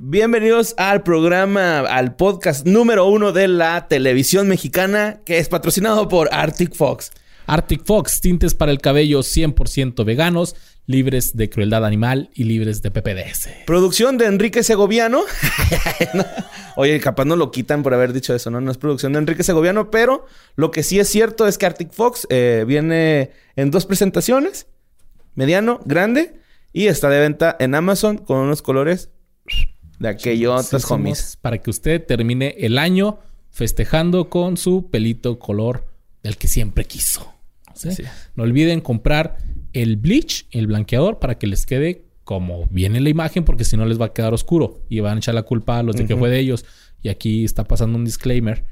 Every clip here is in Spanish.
Bienvenidos al programa, al podcast número uno de la televisión mexicana, que es patrocinado por Arctic Fox. Arctic Fox, tintes para el cabello 100% veganos, libres de crueldad animal y libres de PPDS. Producción de Enrique Segoviano. Oye, capaz no lo quitan por haber dicho eso, ¿no? No es producción de Enrique Segoviano, pero lo que sí es cierto es que Arctic Fox eh, viene en dos presentaciones, mediano, grande, y está de venta en Amazon con unos colores de aquellos Sí, homies. Para que usted termine el año festejando con su pelito color del que siempre quiso. No olviden comprar el bleach, el blanqueador, para que les quede como viene la imagen, porque si no les va a quedar oscuro y van a echar la culpa a los de que fue de ellos. Y aquí está pasando un disclaimer,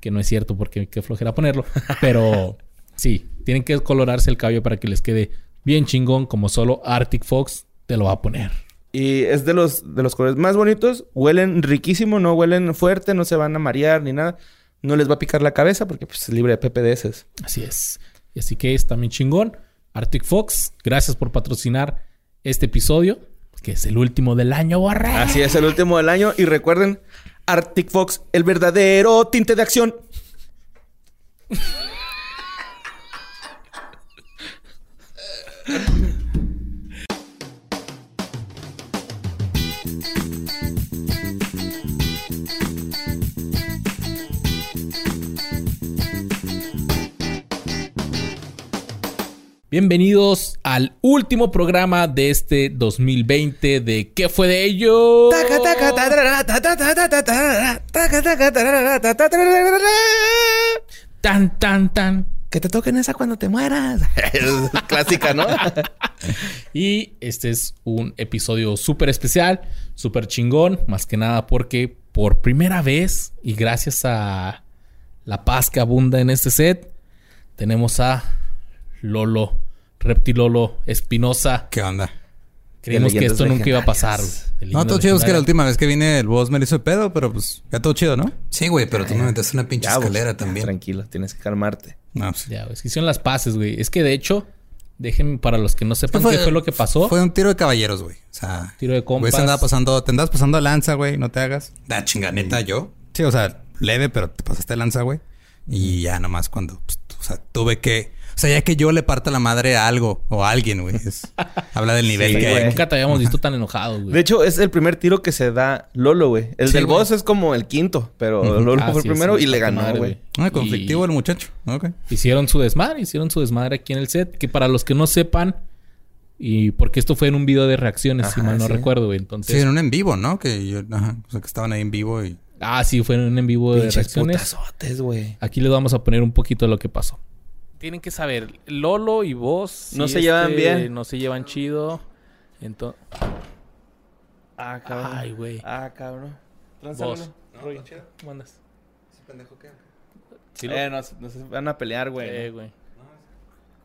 que no es cierto porque qué flojera ponerlo, pero sí, tienen que colorarse el cabello para que les quede bien chingón, como solo Arctic Fox te lo va a poner. Y es de los, de los colores más bonitos. Huelen riquísimo, no huelen fuerte, no se van a marear ni nada. No les va a picar la cabeza porque pues, es libre de PPDS. Así es. Y así que es también chingón. Arctic Fox, gracias por patrocinar este episodio, que es el último del año, borre. Así es, el último del año. Y recuerden, Arctic Fox, el verdadero tinte de acción. Bienvenidos al último programa de este 2020 de ¿Qué fue de ello? Tan, tan, tan. Que te toquen esa cuando te mueras. Es clásica, ¿no? Y este es un episodio súper especial, súper chingón, más que nada porque por primera vez y gracias a la paz que abunda en este set, tenemos a Lolo, Reptilolo Espinosa. ¿Qué onda? Creímos que esto nunca iba a pasar. güey. No, todo chido. Es que la última vez que vine el boss me lo hizo de pedo, pero pues ya todo chido, ¿no? Sí, güey, pero tú me metiste una pinche Ya, vos, escalera ya, también. Tranquilo, tienes que calmarte. No, pues, Ya, güey, es que hicieron las paces, güey. Es que de hecho, déjenme para los que no sepan Fue- qué fue lo que pasó. Fue un tiro de caballeros, güey. O sea, Tiro de güey, compas. se andaba pasando, te andas pasando a lanza, güey, no te hagas. Da chinganeta yo. Sí, o sea, leve, pero te pasaste lanza, güey. Y ya nomás cuando, pues, o sea, tuve que, o sea, ya que yo le parta la madre a algo o a alguien, güey. es- habla del nivel Sí, que hay. Nunca te habíamos visto tan enojado, güey. De hecho, es el primer tiro que se da Lolo, güey. El Sí, del güey. boss es como el quinto, pero Lolo Ah, fue el primero sí, y le ganó, madre, güey. Ah, conflictivo Y- el muchacho. Ok. Hicieron su desmadre, hicieron su desmadre aquí en el set. Que para los que no sepan, y porque esto fue en un video de reacciones, si mal no sí. recuerdo, güey. Entonces, Sí, en un en vivo, ¿no? Que yo, ajá, o sea, que estaban ahí en vivo y... ah, sí, fue en un en vivo de Pinches reacciones. putazotes, güey. Aquí les vamos a poner un poquito de lo que pasó. Tienen que saber, Lolo y vos No se llevan bien. No se llevan chido. Entonces, Ah, cabrón. ay, güey. Ah, cabrón. Vos. Tránzalo. Rollo, ¿cómo andas? Sí, Eh, nos, nos van a pelear, güey. Eh, güey.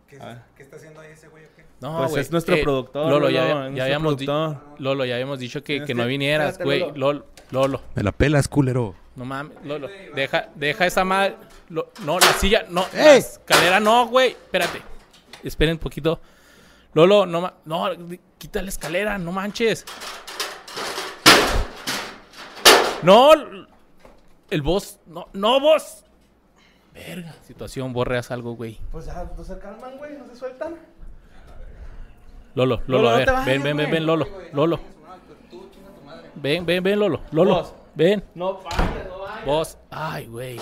¿Qué, Ah. qué está haciendo ahí ese güey o qué? No, pues güey. es nuestro Eh, productor. Lolo, ya, Lolo, ya nuestro habíamos productor. Lolo, ya habíamos dicho que, que no vinieras, güey. Lolo. Lolo. Lolo. Me la pelas, culero. No mames, Lolo. Deja, deja esa madre. Lo- no, la silla, no. La ¡Ey! escalera no, güey. Espérate. Esperen un poquito. Lolo, no ma- No, quita la escalera, no manches. No. El boss. No, no, boss. Verga. Situación, borreas algo, güey. Pues ya, no se calman, güey, no se sueltan. Lolo, Lolo, Lolo, a ver. ven, ven, ven, ven, Lolo. Lolo. Ven, ven, ven, Lolo. Lolo. Ven. No pares, no vayas. Vos. Ay, güey.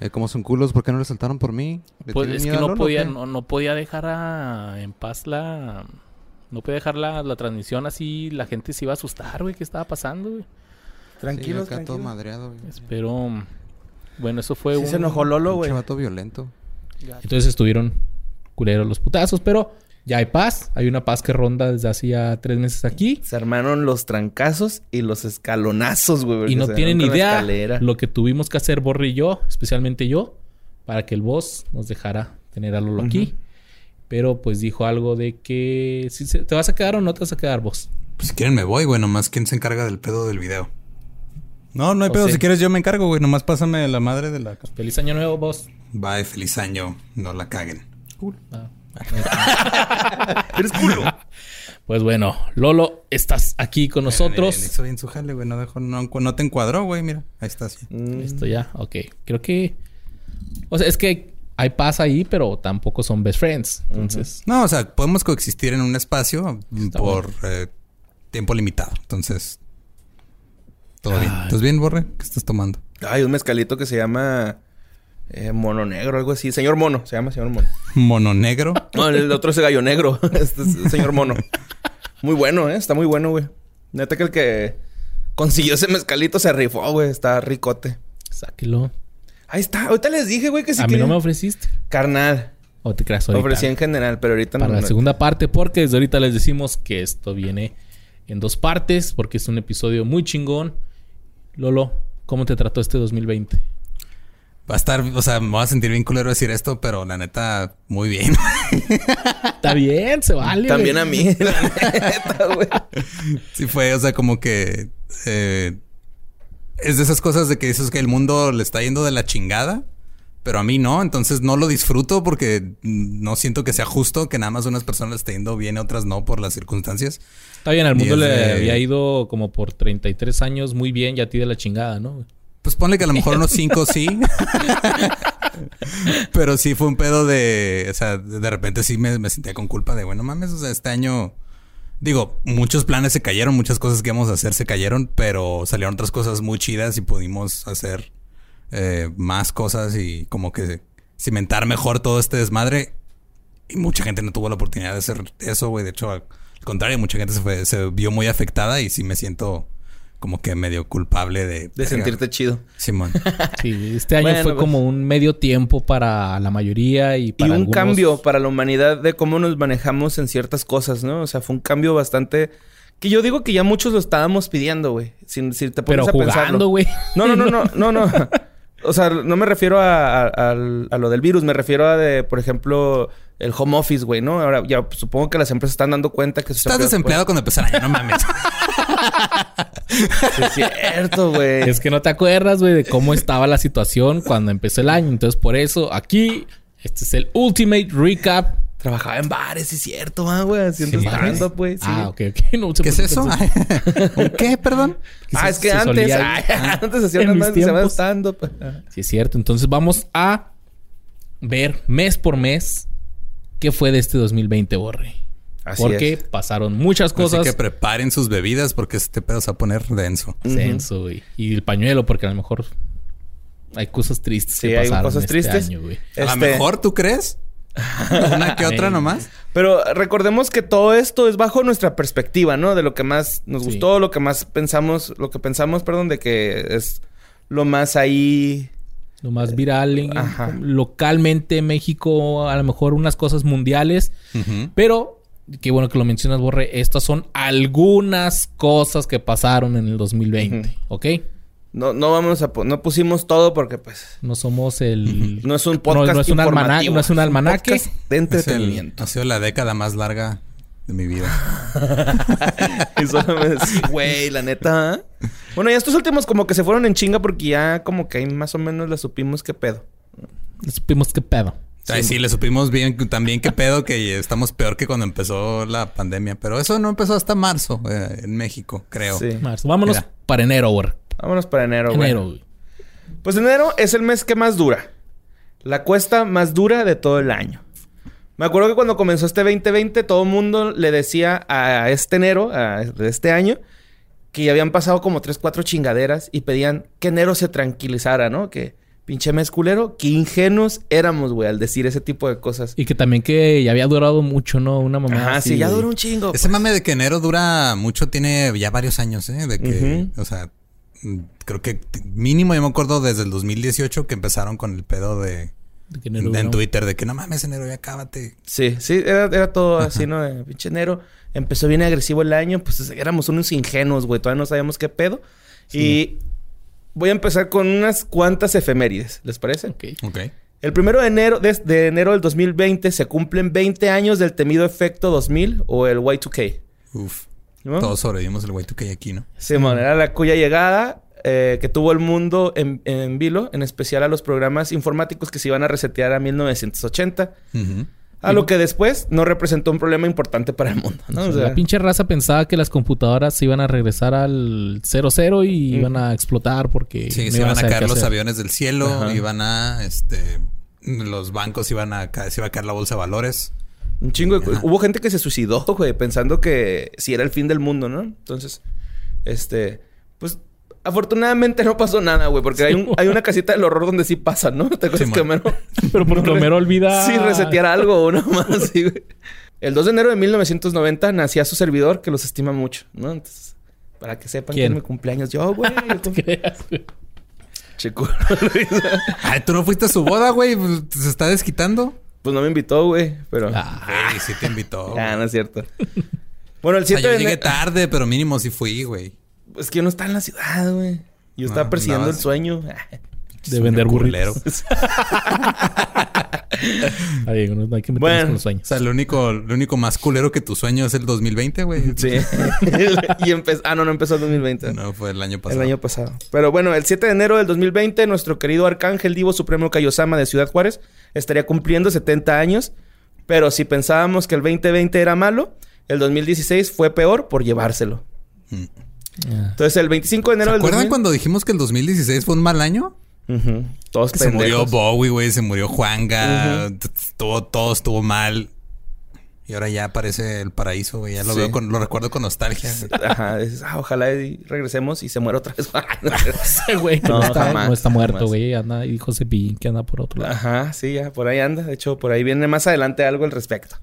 Eh, como son culos, ¿por qué no le saltaron por mí? ¿Le Pues es que no Lolo podía, no, no podía dejar a- en paz la. No podía dejar la, la transmisión así. La gente se iba a asustar, güey. ¿Qué estaba pasando, güey? Tranquilos, sí, acá todo madreado, güey. Espero. Bueno, eso fue Sí un. se enojó Lolo, güey. Vato violento. Entonces estuvieron culeros los putazos, pero ya hay paz. Hay una paz que ronda desde hace ya tres meses aquí. Se armaron los trancazos y los escalonazos, güey. Y no tienen idea lo que tuvimos que hacer Borre y yo, especialmente yo, para que el boss nos dejara tener a Lolo aquí. Pero pues dijo algo de que si se- te vas a quedar o no te vas a quedar vos. Pues si quieren me voy, güey. Nomás quién se encarga del pedo del video. No, no hay O pedo. Si quieres yo me encargo, güey. Nomás pásame la madre de la... Feliz año nuevo, vos. Bye, feliz año. No la caguen. Ah. Eres culo. Pues bueno, Lolo, estás aquí con nosotros. Mira, Hizo bien su jale, güey. No, dejó, no, no te encuadró, güey. Mira, ahí estás. Mm. Listo ya, ok. Creo que... O sea, es que hay paz ahí, pero tampoco son best friends. Entonces, No, o sea, podemos coexistir en un espacio Está por eh, tiempo limitado. Entonces, todo bien. ¿Estás bien, Borre? ¿Qué estás tomando? Hay un mezcalito que se llama eh, Mono Negro, algo así. Señor Mono, se llama Señor Mono. Mono negro. No, el otro es el gallo negro. Este es el Señor Mono. Muy bueno, ¿eh? Está muy bueno, güey. Neta que el que consiguió ese mezcalito se rifó, güey. Está ricote. sáquelo. Ahí está. Ahorita les dije, güey, que si a mí no me ofreciste. Carnal. O te creas ahorita. Ofrecí en general, pero ahorita para no. la no. segunda parte, porque desde ahorita les decimos que esto viene en dos partes, porque es un episodio muy chingón. Lolo, ¿cómo te trató este 2020? Va a estar, o sea, me voy a sentir bien culero decir esto, pero la neta, muy bien. Está bien, se vale. También güey. a mí, la neta, güey. sí fue, o sea, como que eh, es de esas cosas de que dices que el mundo le está yendo de la chingada, pero a mí no, entonces no lo disfruto porque no siento que sea justo que nada más unas personas le esté yendo bien y otras no por las circunstancias. Está bien, al mundo es le de- había ido como por 33 años muy bien y a ti de la chingada, ¿no? Pues ponle que a lo mejor unos cinco sí. Pero sí fue un pedo de. O sea, de repente sí me, sentía con culpa de, bueno, mames, o sea, este año. Digo, muchos planes se cayeron, muchas cosas que íbamos a hacer se cayeron, pero salieron otras cosas muy chidas y pudimos hacer eh, más cosas y como que cimentar mejor todo este desmadre. Y mucha gente no tuvo la oportunidad de hacer eso, güey. De hecho, al contrario, mucha gente se, fue, se vio muy afectada y sí me siento como que medio culpable de... Sentirte chido. Simón. Sí, este año Bueno, fue pues. como un medio tiempo para la mayoría y Y para un algunos- cambio para la humanidad de cómo nos manejamos en ciertas cosas, ¿no? O sea, fue un cambio bastante... Que yo digo que ya muchos lo estábamos pidiendo, güey. Si, si te Pero pones a jugando, pensarlo. güey. No, no, no, no, no, no. O sea, no me refiero a, a- al- a lo del virus, me refiero a de, por ejemplo, el home office, güey, ¿no? Ahora ya supongo que las empresas están dando cuenta que Estás desempleado cuando empezó el año, no mames. Sí, es cierto, güey. Es que no te acuerdas, güey, de cómo estaba la situación cuando empezó el año. Entonces, por eso, aquí, este es el Ultimate Recap. Trabajaba en bares, sí es cierto, ah, güey, haciendo Sí, stand-up, güey. Sí. Ah, ok, ok. No ¿Qué es eso? ¿Un qué, perdón? Ah, es que se antes, ay, antes hacían En unas mis más se llamaban tiempos. stand-up. Sí, es cierto. Entonces, vamos a ver mes por mes qué fue de este 2020, Borre. Así Porque es. pasaron muchas cosas. Así que preparen sus bebidas porque este pedo se va a poner denso. Censo, güey. Y el pañuelo, porque a lo mejor hay cosas tristes Sí, que hay pasaron cosas este tristes. año. A lo Este, mejor, ¿tú crees? Una que otra nomás. Pero recordemos que todo esto es bajo nuestra perspectiva, ¿no? De lo que más nos Sí. gustó, lo que más pensamos, lo que pensamos, perdón, de que es lo más ahí. Lo más viral en- Ajá. localmente en México, a lo mejor unas cosas mundiales. Pero, qué bueno que lo mencionas, Borre. Estas son algunas cosas que pasaron en el 2020, ¿ok? No, no vamos a no pusimos todo porque pues No somos el... no es un podcast No, no es un almanaque, informativo, no es un almanaque. de Es el- ha sido la década más larga de mi vida. Y solo me decía, güey, la neta. ¿eh? Bueno, ya estos últimos como que se fueron en chinga porque ya como que ahí más o menos le supimos qué pedo. Supimos qué pedo. Ay, sí, le supimos bien también qué pedo que estamos peor que cuando empezó la pandemia. Pero eso no empezó hasta marzo eh, en México, creo. Sí. Marzo. Vámonos Mira. para enero, Borre. Vámonos para enero, güey. Enero, güey. Pues enero es el mes que más dura. La cuesta más dura de todo el año. Me acuerdo que cuando comenzó este 2020, todo el mundo le decía a este enero, a- de este año, que ya habían pasado como tres, cuatro chingaderas y pedían que enero se tranquilizara, ¿no? Que pinche mes culero, que ingenuos éramos, güey, al decir ese tipo de cosas. Y que también que ya había durado mucho, ¿no? Una mamá. Ajá, sí, ya duró un chingo. Ese mame de que enero dura mucho tiene ya varios años, ¿eh? De que, o sea, mm, creo que mínimo yo me acuerdo desde el 2018 que empezaron con el pedo de... De que enero en. Twitter de que no mames, enero ya cábate. Sí, sí, era, era todo así, ¿no? De pinche enero. Empezó bien agresivo el año, pues éramos unos ingenuos, güey. Todavía no sabíamos qué pedo. Y voy a empezar con unas cuantas efemérides, ¿les parece? Ok. Ok. El primero de enero, de, de enero del 2020 se cumplen 20 años del temido efecto 2000 o el Y2K. Uf. ¿no? Todos sobrevivimos el güey que hay aquí, ¿no? Simón, era la cuya llegada eh, que tuvo el mundo en, en vilo, en especial a los programas informáticos que se iban a resetear a 1980. Ujú. A lo que después no representó un problema importante para el mundo, ¿no? O sea, la pinche raza pensaba que las computadoras se iban a regresar al 00 y iban a explotar porque Sí, no se iban a caer los aviones del cielo, Ajá. iban a, este, los bancos iban a caer, se iba a caer la bolsa de valores. un chingo de... Hubo gente que se suicidó, güey, pensando que si era el fin del mundo, ¿no? Entonces, este... Pues... Afortunadamente no pasó nada, güey, porque hay, un- hay una casita del horror donde sí pasa, ¿no? ¿Te acuerdas Sí, que. Homero... Pero porque Homero olvida... Sí, resetear algo o una más, sí, güey. El 2 de enero de 1990 nacía su servidor, que los estima mucho, ¿no? Entonces, para que sepan que ¿Quién? es mi cumpleaños. Yo, güey. creas, güey. Chico. Ay, tú no fuiste a su boda, güey. Pues, Se está desquitando. pues no me invitó, güey. Pero... Ah, Güey, sí te invitó. Ah, no es cierto. Bueno, el O sea, 7 yo de llegué tarde, pero mínimo sí fui, güey. Es que yo no estaba en la ciudad, güey. Yo estaba No, persiguiendo el sueño. de vender burritos. Ay, no, hay que meternos Bueno. con los O sueños. sea, lo único, lo único más culero que tu sueño es el 2020, güey. Sí. y empezó... Ah, no, no empezó el 2020. No, fue el año pasado. El año pasado. Pero bueno, el 7 de enero del 2020, nuestro querido Arcángel Divo Supremo Kaiosama de Ciudad Juárez estaría cumpliendo 70 años. Pero si pensábamos que el 2020 era malo, el 2016 fue peor por llevárselo. Mm. Ah. Entonces, el 25 de enero ¿Se del acuerdan 2000 cuando dijimos que el 2016 fue un mal año? Ujú. Todos Que se murió pendejos. Bowie, güey. Se murió Juanga. t- Todo, todo estuvo mal. Y ahora ya aparece el paraíso, güey. Ya lo Sí. veo con, lo recuerdo con nostalgia. Ajá, dices, ah, ojalá y regresemos y se muera otra vez. Ese güey que No, no, está, jamás, no está muerto, jamás. güey. Anda y José Pillín que anda por otro lado. Ajá, sí, ya por ahí anda. De hecho, por ahí viene más adelante algo al respecto.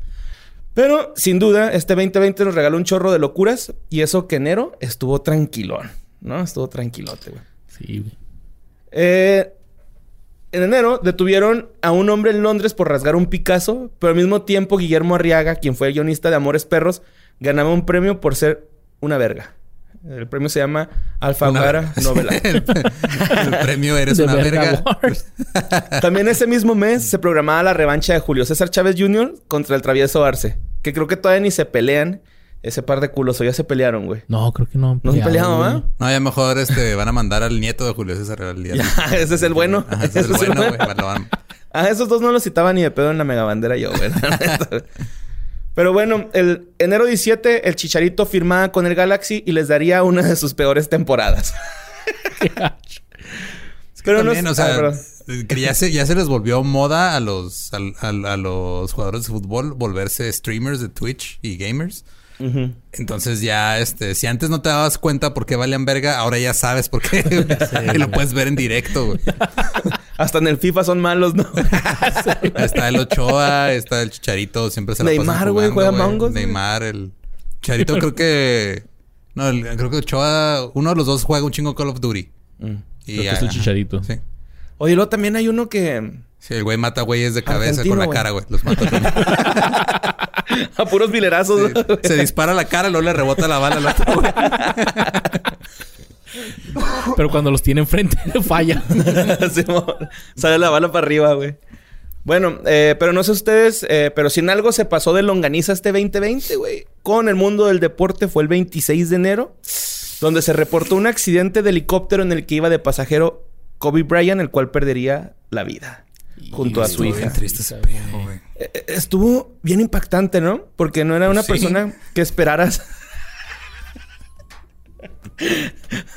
Pero, sin duda, este 2020 nos regaló un chorro de locuras y eso que enero estuvo tranquilón, ¿no? Estuvo tranquilote, güey. Sí, güey. Eh, en enero detuvieron a un hombre en Londres por rasgar un Picasso, pero al mismo tiempo Guillermo Arriaga, quien fue el guionista de Amores Perros, ganaba un premio por ser una verga. El premio se llama Alfaguara Una- Novela. el, el premio eres una verga. También ese mismo mes se programaba la revancha de Julio César Chávez Jr. contra el travieso Arce. Que creo que todavía ni se pelean ese par de culos. O ya se pelearon, güey. No, creo que no. han No se han peleado, güey. ¿ah? No, ya mejor este van a mandar al nieto de Julio César al día. Ya, ese es el bueno. Ajá, ese es el bueno, güey. Van- Ah, esos dos no los citaba ni de pedo en la megabandera yo, güey. Pero bueno, el enero 17, el Chicharito firmaba con el Galaxy y les daría una de sus peores temporadas. Pero no También, es- o sea, ah, que ya se, ya se les volvió moda a los, a, los jugadores de fútbol volverse streamers de Twitch y gamers. Entonces ya, este, si antes no te dabas cuenta por qué valían verga, ahora ya sabes por qué. y lo puedes ver en directo, güey. Hasta en el FIFA son malos, ¿no? Está el Ochoa, está el Chicharito, siempre se la pasan Neymar, güey, juega güey. Neymar, el Chicharito creo que... No, el- creo que Ochoa, uno de los dos juega un chingo Call of Duty. Y Creo que es el Chicharito. Sí. Oye, luego también hay uno que... Sí, el güey mata güeyes de cabeza Argentino, con la güey. cara, güey. Los mata también. A puros milerazos. ¿no? Se dispara la cara, luego le rebota la bala al otro, güey. Pero cuando los tiene enfrente, falla. Sale la bala para arriba, güey. Bueno, eh, pero no sé ustedes, eh, pero si en algo se pasó de longaniza este 2020, güey. Con el mundo del deporte fue el 26 de enero, donde se reportó un accidente de helicóptero en el que iba de pasajero Kobe Bryant, el cual perdería la vida junto a su Estuvo hija. bien triste ese pedo, güey. Eh, eh, Estuvo bien impactante, ¿no? Porque no era una Sí. persona que esperaras.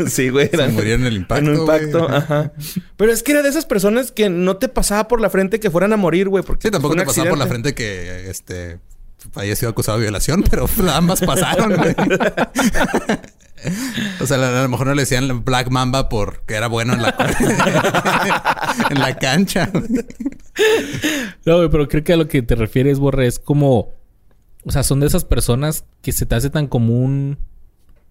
sí, güey. Se en el impacto, En un impacto, güey. ajá. Pero es que era de esas personas que no te pasaba por la frente que fueran a morir, güey. Porque Sí, tampoco te pasaba por la frente que este haya sido acusado de violación, pero ambas pasaron, güey. O sea, a lo mejor no le decían Black Mamba porque era bueno en la, en la cancha. No, güey, pero creo que a lo que te refieres, Borre, es como... O sea, son de esas personas que se te hace tan común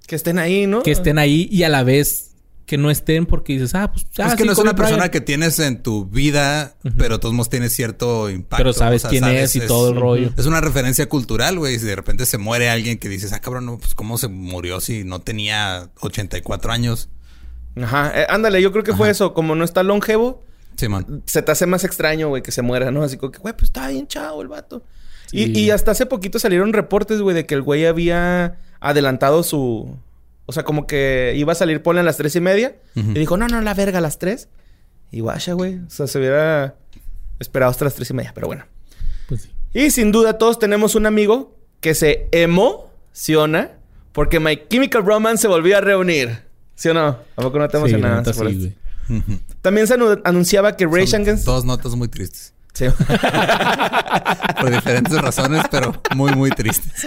Que estén ahí, ¿no? que estén ahí y a la vez que no estén porque dices, ah, pues... ah, es que sí, no es una persona que tienes en tu vida, pero de todos modos tienes cierto impacto. Pero sabes quién es y todo el rollo. Es una referencia cultural, güey. Si de repente se muere alguien que dices, ah, cabrón, no, pues cómo se murió si no tenía 84 años. Ajá. eh, ándale, yo creo que fue eso. Como no está longevo, Sí, man. se te hace más extraño, güey, que se muera, ¿no? Así como que, güey, pues está bien chavo el vato. Sí. Y, y hasta hace poquito salieron reportes, güey, de que el güey había adelantado su... O sea, como que iba a salir, ponle a las tres y media. Ujú. Y dijo, no, no, la verga, a las tres. Y guacha, güey. O sea, se hubiera esperado hasta las tres y media. Pero bueno. Pues sí. Y sin duda todos tenemos un amigo que se emociona porque My Chemical Romance se volvió a reunir. ¿Sí o no? ¿A poco no te Sí, por sí, esto? güey. También se anu- anunciaba que Rage Son Against... Dos notas muy tristes. Sí. Por diferentes razones, pero muy, muy tristes.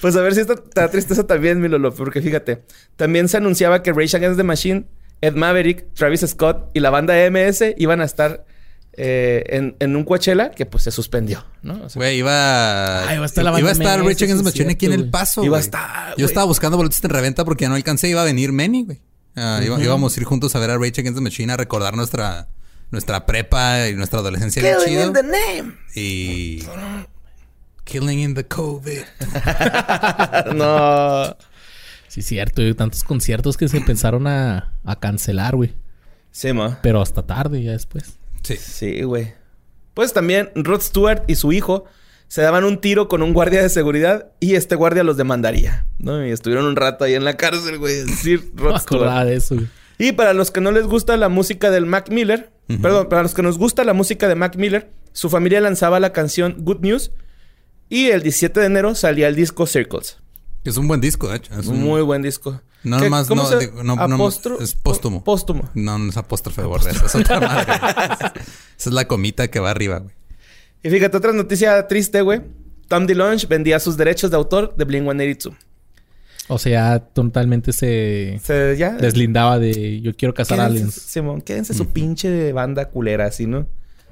Pues a ver si esta te da tristeza también, mi Lolo. Porque fíjate, también se anunciaba que Rage Against the Machine, Ed Maverick, Travis Scott y la banda MS iban a estar eh, en, en un Coachella que pues se suspendió, ¿no? O sea, Güey, iba... Ah, iba a estar la Iba a banda estar MS, Rich Against the Machine aquí en El. Paso, Iba a estar, Yo güey. estaba buscando boletos en reventa porque ya no alcancé. Iba a venir Manny, güey. Ah, Íbamos a ir juntos a ver a Rage Against the Machine a recordar nuestra, nuestra prepa y nuestra adolescencia Killing chido. in the name. Y... Killing in the COVID. no. Sí, cierto. güey. Tantos conciertos que se empezaron a, a cancelar, güey. Sí, ma. Pero hasta tarde, ya después. Sí. Sí, güey. Pues también Rod Stewart y su hijo se daban un tiro con un guardia de seguridad y este guardia los demandaría, ¿no? Y estuvieron un rato ahí en la cárcel, güey. Es decir, Rod Stewart. de eso, güey. Y para los que no les gusta la música del Mac Miller, perdón, para los que nos gusta la música de Mac Miller, su familia lanzaba la canción Good News y el 17 de enero salía el disco Circles. Es un buen disco, de hecho. Es un muy buen disco. No, ¿Qué- nomás, cómo no, se- digo, no, no, es póstumo. Póstumo. No, no es apóstrofe, borre. Es otra madre. Esa es la comita que va arriba, güey. Y fíjate, otra noticia triste, güey. Tom DeLonge vendía sus derechos de autor de Blink-182. O sea, totalmente se Se, ya... deslindaba de yo quiero cazar Quédense, aliens. Simón, quédense su pinche banda culera, así, ¿no?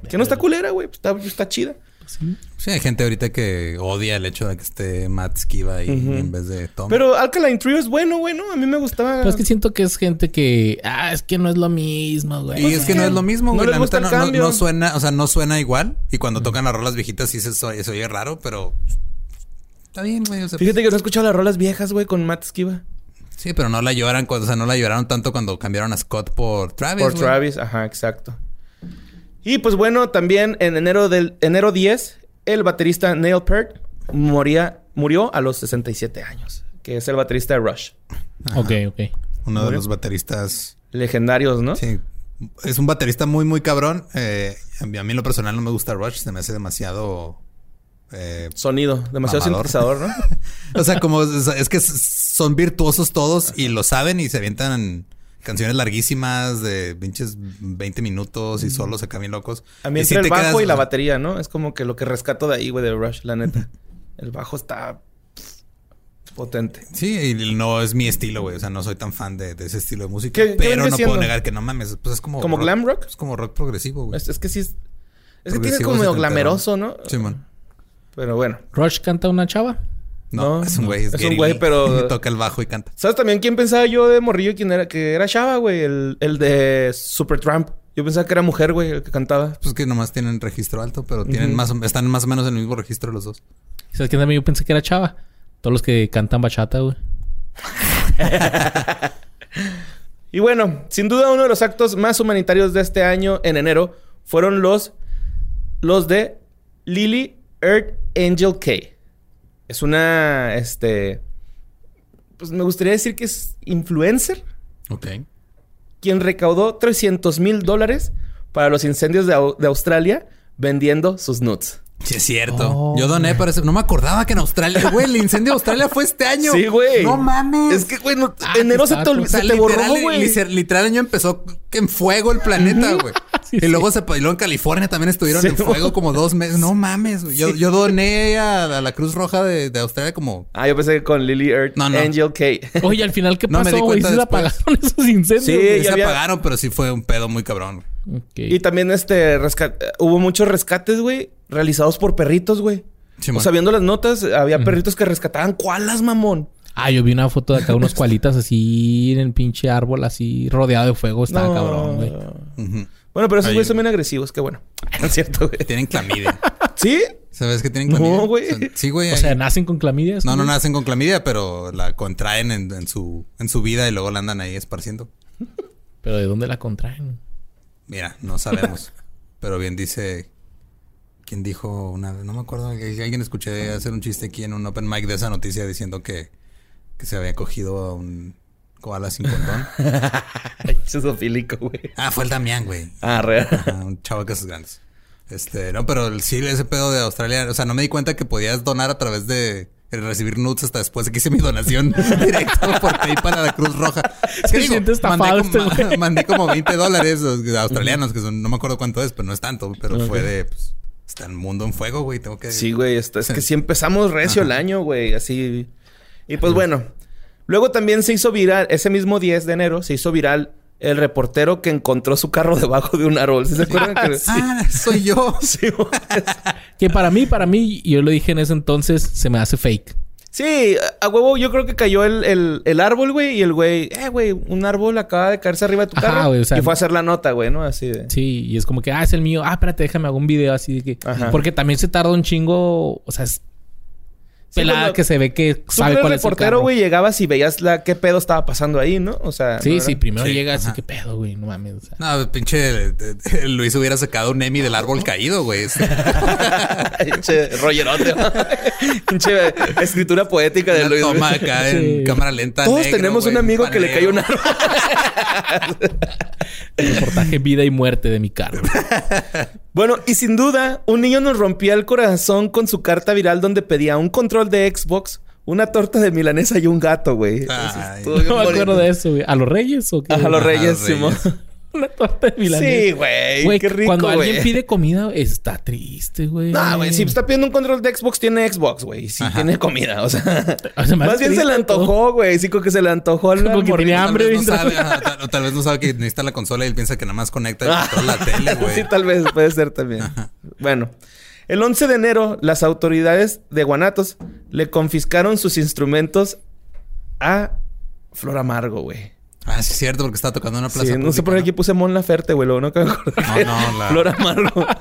Que no está culera, güey. pues Está, está chida. Sí. Sí, hay gente ahorita que odia el hecho de que esté Matt Skiba ahí en vez de Tom. Pero Alkaline Trio es bueno, güey, ¿no? A mí me gustaba. Pero es que siento que es gente que... Ah, es que no es lo mismo, güey. y Pues es que no es lo mismo, no güey. les la gusta neta el no, no- cambio. no suena, o sea, no suena igual. Y cuando tocan las rolas viejitas sí se, se oye raro, pero está bien, güey. o sea, Fíjate que no he escuchado las rolas viejas, güey, con Matt Skiba. Sí, pero no la lloran, cuando, o sea, no la lloraron tanto cuando cambiaron a Scott por Travis. Por. Travis, ajá, exacto. Y pues bueno, también en enero del enero 10, el baterista Neil Peart moría, murió a los 67 años, que es el baterista de Rush. Ok, ok. Uno de los bateristas. Legendarios, ¿no? Sí. Es un baterista muy, muy cabrón. Eh, a mí a mí en lo personal no me gusta Rush. Se me hace demasiado... eh, Sonido, demasiado Mamador. sintetizador, ¿no? o sea, como... Es que son virtuosos todos y lo saben y se avientan canciones larguísimas de pinches 20 minutos y solos acá bien locos. A mí Y sí el bajo quedas- y la batería, ¿no? Es como que lo que rescato de ahí, güey, de Rush, la neta. El bajo está potente. Sí, y no es mi estilo, güey. O sea, no soy tan fan de, de ese estilo de música. ¿Qué- qué pero no puedo negar que no mames. Pues es como... ¿Como glam rock? Es como rock progresivo, güey. Es, es que sí es... Es que tiene como medio glameroso, ¿no? Simón. Pero bueno. Rush canta una chava. No, No, es un güey. Es, es un güey, pero- Toca el bajo y canta. ¿Sabes también quién pensaba yo de morrillo quién era? Que era Chava, güey. El, el de Supertramp. Yo pensaba que era mujer, güey, el que cantaba. Pues que nomás tienen registro alto, pero tienen más o- están más o menos en el mismo registro los dos. ¿Sabes quién también yo pensé que era chava? Todos los que cantan bachata, güey. Y bueno, sin duda uno de los actos más humanitarios de este año, en enero, fueron los, los de Lily Earth Angel K. Es una, este... Pues me gustaría decir que es influencer, Ok. quien recaudó 300 mil dólares para los incendios de, de Australia vendiendo sus nuts. Sí, es cierto. Oh. Yo doné para eso. No me acordaba que en Australia, güey, el incendio de Australia fue este año. Sí, güey. No mames. Es que, güey, no- Ah, enero se te, O sea, se te borró, literal, güey. literal, el año empezó en fuego el planeta, güey. Sí, y luego se y luego en California también estuvieron Sí, en fuego como dos meses. No mames, güey. Yo, Sí. yo doné a, a la Cruz Roja de, de Australia como. Ah, yo pensé que con Lily Earth No, no. Angel K. Oye, al final, ¿qué No me pasó, di güey? cuenta ¿Sí se apagaron esos incendios? Sí, se ya había- apagaron, pero sí fue un pedo muy cabrón. Güey. Y también este hubo muchos rescates, güey, realizados por perritos, güey. Simón. O sea, viendo las notas, había perritos que rescataban koalas, mamón. Ah, yo vi una foto de acá, unos cualitas así en el pinche árbol, así rodeado de fuego. Estaba No. cabrón, güey. Bueno, pero esos güeyes son bien agresivos, qué bueno. No es cierto, güey. Tienen clamidia. ¿Sí? ¿Sabes que tienen No, clamidia? güey. O sea, sí, güey. O sea, nacen con clamidias. no, no güey? nacen con clamidia, pero la contraen en, en su, en su vida y luego la andan ahí esparciendo. Pero ¿de dónde la contraen? Mira, no sabemos. pero bien dice. ¿Quién dijo una vez? No me acuerdo. que Alguien escuché hacer un chiste aquí en un open mic de esa noticia diciendo que, que se había cogido a un koala sin condón. Eso es ofílico, güey. ah, fue el Damián, güey. Ah, real. Ajá, un chavo de casas grandes. Este, no, pero el- sí, ese pedo de Australia, o sea, no me di cuenta que podías donar a través de recibir nudes hasta después de que hice mi donación directa por PayPal a la Cruz Roja. Es siente estafado mandé, como, este güey. mandé como 20 dólares australianos, que son, no me acuerdo cuánto es, pero no es tanto, pero fue de, pues, está el mundo en fuego, güey, tengo que... Sí, güey. Es Sí. que sí empezamos recio el año, güey. Así. Y pues bueno. Luego también se hizo viral, ese mismo 10 de enero, se hizo viral el reportero que encontró su carro debajo de un árbol. ¿Sí ¿Se acuerdan? que... Ah, soy yo. Sí, güey. Que para mí, para mí, y yo lo dije en ese entonces, se me hace fake. Sí, a huevo, yo creo que cayó el, el, el árbol, güey, y el güey, eh, güey, un árbol acaba de caerse arriba de tu Ajá, carro. güey, o sea, y fue a hacer la nota, güey, ¿no? Así de. Sí, y es como que, ah, es el mío. Ah, espérate, déjame hago un video así de que. Ajá. Porque también se tarda un chingo. O sea, es Sí, pelada que se ve que sabe cuál es el reportero, güey, llegabas y veías la, qué pedo estaba pasando ahí, ¿no? O sea. Sí, ¿no sí, primero Sí, llega así, ajá. que pedo, güey, no mames. O sea, No, pinche Luis hubiera sacado un Emmy del árbol caído, güey. Pinche rollerote. Pinche escritura poética de Una Luis. toma acá Sí. en cámara lenta. Todos negro, tenemos un amigo que le cayó un árbol. el reportaje vida y muerte de mi carro. Bueno, y sin duda, un niño nos rompía el corazón con su carta viral donde pedía un control de Xbox, una torta de milanesa y un gato, güey. Ay. No me acuerdo de eso, güey. ¿A los reyes o qué? Ajá, los reyes, Simón. Una torta de milanesa. Sí, güey. Qué rico, cuando alguien pide comida, está triste, güey. No, güey, si está pidiendo un control de Xbox, tiene Xbox, güey. Sí, tiene comida, o sea. O sea, me más bien se le antojó, güey. Sí, como que se le antojó al Como que morrito. tenía Tal hambre. vez, no sabe, ajá, tal, o tal vez no sabe que necesita la consola y él piensa que nada más conecta y controla la tele, güey. sí, tal vez, puede ser también. Bueno, el 11 de enero, las autoridades de Guanatos le confiscaron sus instrumentos a Flor Amargo, güey. Ah, sí, es cierto, porque estaba tocando en una plaza. Sí, no sé por qué puse Mon Laferte, güey. Luego no que me acordé. No, no, la- Flor Amargo.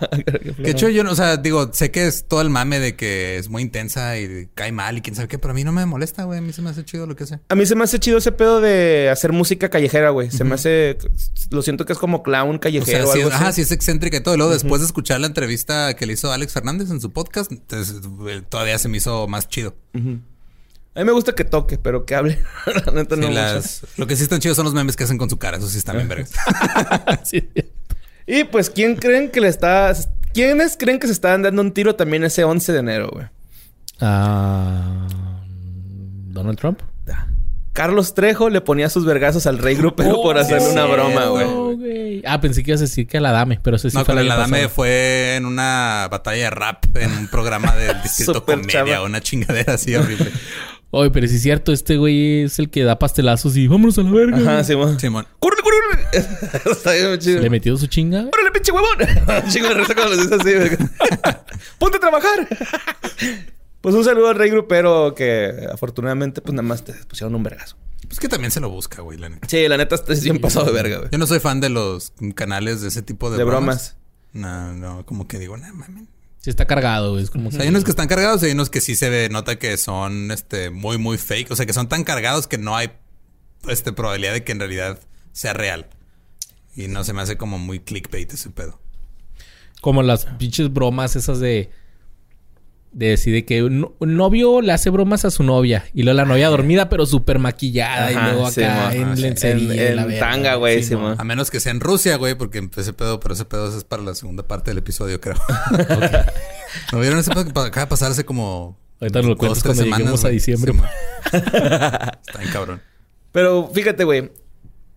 Que de hecho, yo, no- o sea, digo, sé que es todo el mame de que es muy intensa y cae mal y quién sabe qué, pero a mí no me molesta, güey. A mí se me hace chido lo que sé. A mí se me hace chido ese pedo de hacer música callejera, güey. Se me hace... Lo siento que es como clown O callejero o sí, algo es, ajá, así. sí es excéntrica y todo. Y luego, después de escuchar la entrevista que le hizo Alex Fernández en su podcast, entonces, eh, todavía se me hizo más chido. A mí me gusta que toque, pero que hable. La neta Sí, no mucho. las- lo que sí están chidos son los memes que hacen con su cara. Eso sí están bien vergas. Sí. Y pues, ¿quién creen que le está... ¿Quiénes creen que se estaban dando un tiro también ese 11 de enero, güey? Ah, Donald Trump. Carlos Trejo le ponía sus vergazos al rey grupero por hacerle una broma, güey. Oh, güey. Ah, pensé que ibas a decir que a la dame, pero eso sí no, fue año Adame pasado. fue en una batalla de rap en un programa del Distrito Comedia, chava. una chingadera así horrible. Oye, pero sí es cierto, este güey es el que da pastelazos y vámonos a la verga. Ajá, Simón. Simón. ¡Córrele, córrele! Está bien chido. Le metió su chinga. ¡Órale, pinche huevón! Chingo de risa cuando lo dices así. ¡Ponte a trabajar! pues un saludo al rey grupero que afortunadamente pues nada más te pusieron un vergazo. Pues que también se lo busca, güey, la neta. Sí, la neta está bien pasado de verga, güey. Yo no soy fan de los canales de ese tipo de, De bromas. No, no, como que digo, no mames. Sí está cargado, güey. Es como O que... sea, hay unos que están cargados y hay unos que sí se ve, nota que son este muy, muy fake. O sea, que son tan cargados que no hay este, probabilidad de que en realidad sea real. Y no se me hace como muy clickbait ese pedo. Como las pinches bromas esas de... De decir de que un, un novio le hace bromas a su novia. Y luego la novia dormida, pero súper maquillada. y luego sí, acá mo. en Ah, sí. lencería. En- y la tanga, güey, Sí. A menos que sea en Rusia, güey, porque ese pedo, pero ese pedo es para la segunda parte del episodio, creo. ¿No vieron ese pedo que acaba de pasar hace como. Ahorita nos lo cuentas tres cuando lleguemos a diciembre. Está bien cabrón. Pero fíjate, güey.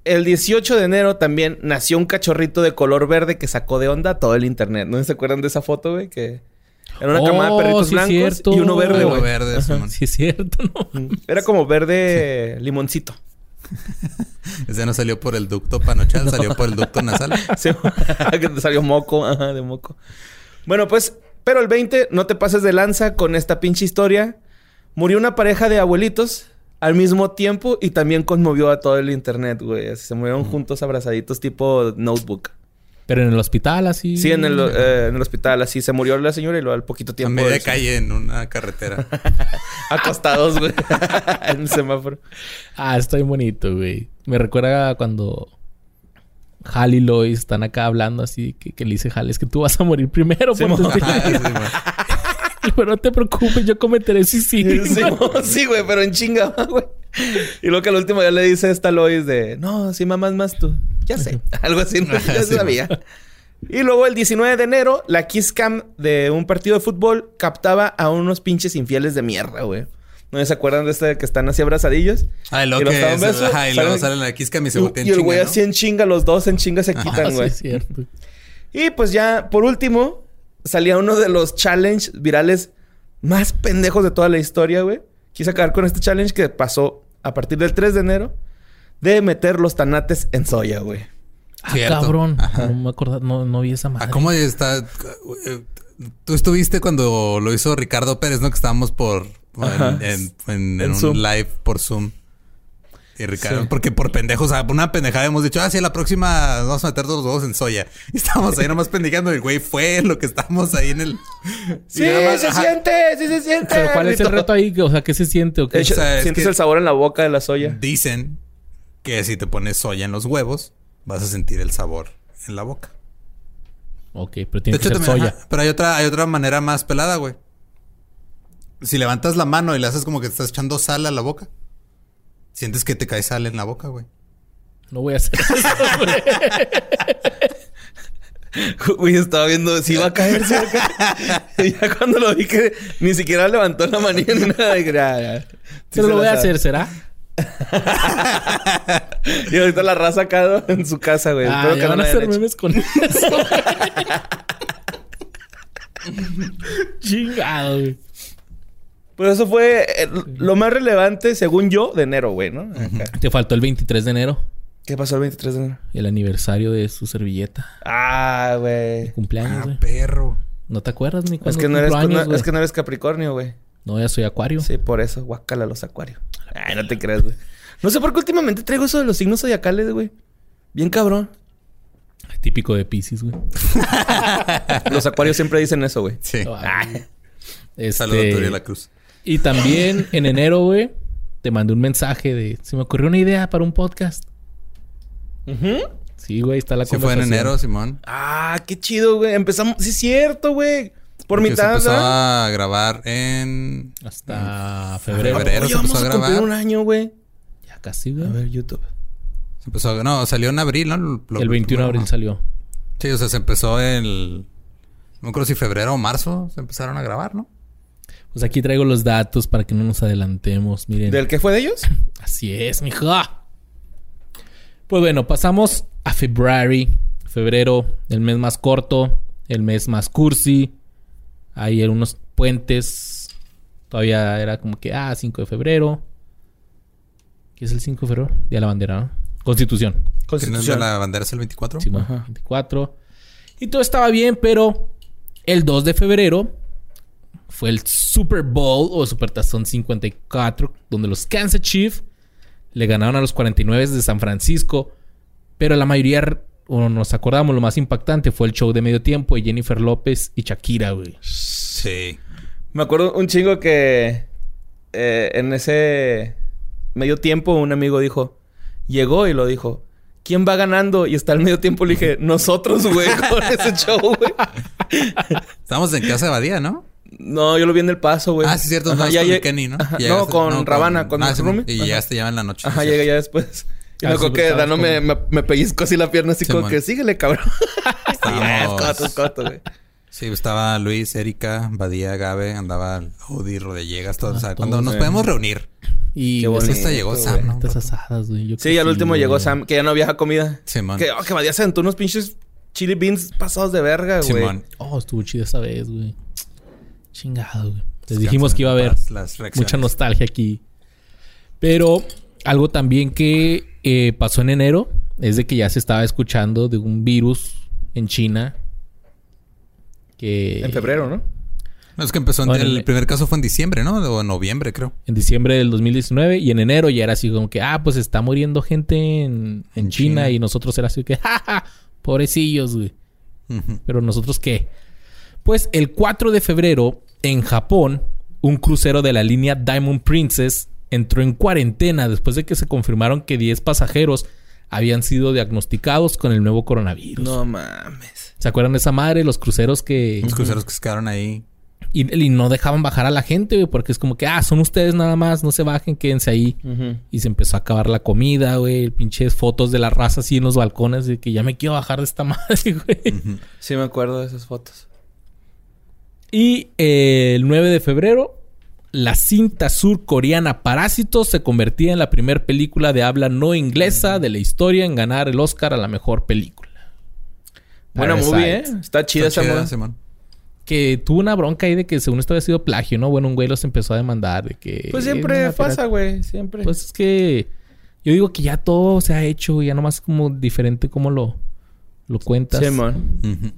El 18 de enero también nació un cachorrito de color verde que sacó de onda todo el internet. ¿No se acuerdan de esa foto, güey? Que era una camada de Oh, perritos sí, blancos cierto. y uno verde, güey. verde. Sí, es cierto, ¿no? Era como verde limoncito. Ese no salió por el ducto panochal, salió por el ducto nasal. Sí, que te salió moco, ajá, de moco. Bueno, pues, pero el 20, no te pases de lanza con esta pinche historia. Murió una pareja de abuelitos al mismo tiempo y también conmovió a todo el internet, güey. Se murieron juntos abrazaditos tipo notebook. Pero en el hospital así. Sí, en el, eh, en el hospital, así. Se murió la señora y luego al poquito A tiempo... media eso, calle en una carretera. Acostados, güey. en el semáforo. Ah, está bien bonito, güey. Me recuerda a cuando Hal y Lois están acá hablando así, que, que le dice Hal, es que tú vas a morir primero. Sí, por. Pero no te preocupes, yo cometeré suicidio. Sí, sí, güey, pero en chinga, güey. Y luego que al último ya le dice esta Lois de... No, sí, mamás más tú. Ya sé. Algo así. ¿no? Ya sí, sabía. Y luego el 19 de enero, la Kiss Cam de un partido de fútbol captaba a unos pinches infieles de mierda, güey. ¿No se acuerdan de este que están así abrazadillos? Ah, y Y los que... besos, Ajá, y luego salen- la Kiska y se Y, voltean y el chinga, güey ¿no? así en chinga, los dos en chinga se quitan, Ah, sí, güey. cierto. Y pues ya, por último, salía uno de los challenge virales más pendejos de toda la historia, güey. Quise acabar con este challenge que pasó a partir del 3 de enero de meter los tanates en soya, güey. Ah, Cierto. cabrón. Ajá. No me acuerdo, no, no vi esa madre. Ah, ¿cómo está? Tú estuviste cuando lo hizo Ricardo Pérez, ¿no? Que estábamos por... En, en- en- En en un Zoom. live por Zoom. Y Ricardo, Sí. porque por pendejos, o sea, por una pendejada hemos dicho, ah, sí, la próxima vamos a meter todos los huevos en soya. Y estábamos ahí nomás pendejando. El güey fue lo que estábamos ahí en el. ¡Sí, más, se ajá. siente! ¡Sí se siente! Pero ¿cuál es el reto ahí? O sea, ¿qué se siente o qué? De hecho, O sea, es sientes que- el sabor en la boca de la soya. Dicen que si te pones soya en los huevos, vas a sentir el sabor en la boca. Ok, pero tiene que ser también, soya. ajá, pero hay otra, hay otra manera más pelada, güey. Si levantas la mano y le haces como que te estás echando sal a la boca, sientes que te cae sal en la boca, güey. No voy a hacer eso, güey. Güey, estaba viendo si iba a caer, si iba a caer. y ya cuando lo vi que ni siquiera levantó la manilla ni nada. "Ah, ya". Sí Pero se lo voy a hacer, ¿será? Y ahorita la raza acá en su casa, güey. Ah, Espero que no van a hacer hecho. memes con eso. Chingado, güey. Pues eso fue eh, lo más relevante, según yo, de enero, güey, ¿no? Acá. Te faltó el 23 de enero, ¿Qué pasó el 23 de enero? el aniversario de su servilleta. Ah, güey. Cumpleaños, Ah, güey. perro. ¿No te acuerdas ni Es cuando que, no eres, no- es que no eres Capricornio, güey. No, ya soy acuario. Sí, por eso. Guácala los acuarios. Ay, no te creas, güey. No sé por qué últimamente traigo eso de los signos zodiacales, güey. Bien cabrón. Típico de Pisces, güey. Los acuarios siempre dicen eso, güey. Sí. Este, Saludos a Turiel La Cruz. Y también en enero, güey, te mandé un mensaje de... Se me ocurrió una idea para un podcast. Sí, güey, está la Sí fue en enero, Simón. Ah, qué chido, güey. Empezamos... Sí, es cierto, güey. Por Porque mitad, Se empezó a grabar en... Hasta febrero. febrero. Oye, se empezó vamos a a grabar. un año, güey. Ya casi, A güey. ver, YouTube. Se empezó a- No, salió en abril, ¿no? Lo- El 21 de abril salió. Sí, o sea, se empezó el... No creo si febrero o marzo se empezaron a grabar, ¿no? Pues aquí traigo los datos para que no nos adelantemos. Miren. ¿Del qué fue de ellos? Así es, mija. Pues bueno, pasamos a February. Febrero, el mes más corto, el mes más cursi. Hay unos puentes. Todavía era como que, ah, 5 de febrero. ¿Qué es el 5 de febrero? Día de la bandera, ¿no? Constitución. ¿Quién es de Constitución. la bandera es el 24? Sí, bueno, Ajá. 24. Y todo estaba bien, pero el 2 de febrero fue el Super Bowl o Super Tazón 54, donde los Kansas Chiefs le ganaron a los 49 de San Francisco. Pero la mayoría, o nos acordamos, lo más impactante fue el show de medio tiempo de Jennifer López y Shakira, güey. Sí. Me acuerdo un chingo que eh, en ese medio tiempo un amigo dijo, llegó y lo dijo, ¿quién va ganando? Y hasta el medio tiempo le dije, nosotros, güey, con ese show, güey. Estábamos en casa de Badía, ¿no? No, yo lo vi en el paso, güey. ah, sí, cierto. Ajá, Ajá, ya con Kenny, ¿no? Ajá, Llegaste- No, con Ravana, con ah, sí. Y Ajá. llegaste ya en la noche. Ajá, llegué ya después. Y me sí, acuerdo que Dano me, me, me pellizcó así la pierna, así Sí, como man. que síguele, cabrón. Es coto, güey. Sí, estaba Luis, Erika, Badía, Gabe, andaba Odi, Rodillegas, todos. o sea, Ah, cuando nos sí. podemos reunir. Y Qué bonito, hasta llegó. Sam, ¿no? estas asadas, güey. Yo Sí, al último llegó Sam, que ya no había comida. Simón. Que, oh, que Badía se aventó unos pinches chili beans pasados de verga, güey. Simón. Oh, estuvo chido esa vez, güey. Chingado, güey. Les dijimos que iba a haber mucha nostalgia aquí. Pero algo también que eh, pasó en enero es de que ya se estaba escuchando de un virus en China. Que En febrero, ¿no? No, es que empezó en- Bueno, el primer caso fue en diciembre, ¿no? O en noviembre, creo. En diciembre del 2019 y en enero ya era así como que, ah, pues está muriendo gente en, en China, China. y nosotros era así que, jaja, pobrecillos, güey. Pero nosotros qué? Pues el 4 de febrero, en Japón, un crucero de la línea Diamond Princess entró en cuarentena después de que se confirmaron que 10 pasajeros habían sido diagnosticados con el nuevo coronavirus. No mames. ¿Se acuerdan de esa madre? Los cruceros que... Los cruceros que se quedaron ahí. Y, y no dejaban bajar a la gente, güey, porque es como que, ah, son ustedes nada más, no se bajen, quédense ahí. Y se empezó a acabar la comida, güey. Pinches fotos de la raza así en los balcones de que ya me quiero bajar de esta madre, güey. Sí me acuerdo de esas fotos. Y eh, el 9 de febrero, la cinta surcoreana Parásitos se convertía en la primera película de habla no inglesa de la historia en ganar el Oscar a la mejor película. Buena Parasite. movie, ¿eh? Está chida esa. Simón. Que tuvo una bronca ahí de que según esto había sido plagio, ¿no? Bueno, un güey los empezó a demandar de que... Pues siempre "No, pasa, pirata". güey. Siempre. Pues es que yo digo que ya todo se ha hecho, ya nomás como diferente como lo, lo cuentas. Sí, man.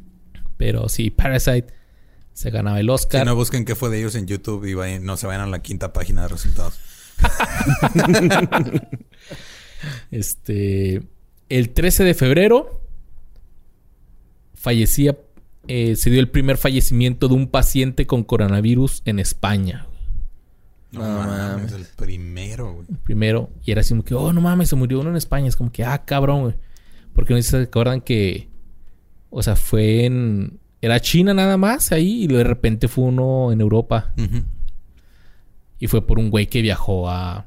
Pero sí, Parasite se ganaba el Oscar. Si no busquen qué fue de ellos en YouTube y vayan- no se vayan a la quinta página de resultados. Este. El 13 de febrero. Fallecía. eh, se dio el primer fallecimiento de un paciente con coronavirus en España. No, No mames, mames. el primero, güey. Primero. Y era así como que, oh, no mames, se murió uno en España. Es como que, ah, cabrón, güey. Porque no sé si se acuerdan que. O sea, fue en. Era China nada más ahí. Y de repente fue uno en Europa. Y fue por un güey que viajó a.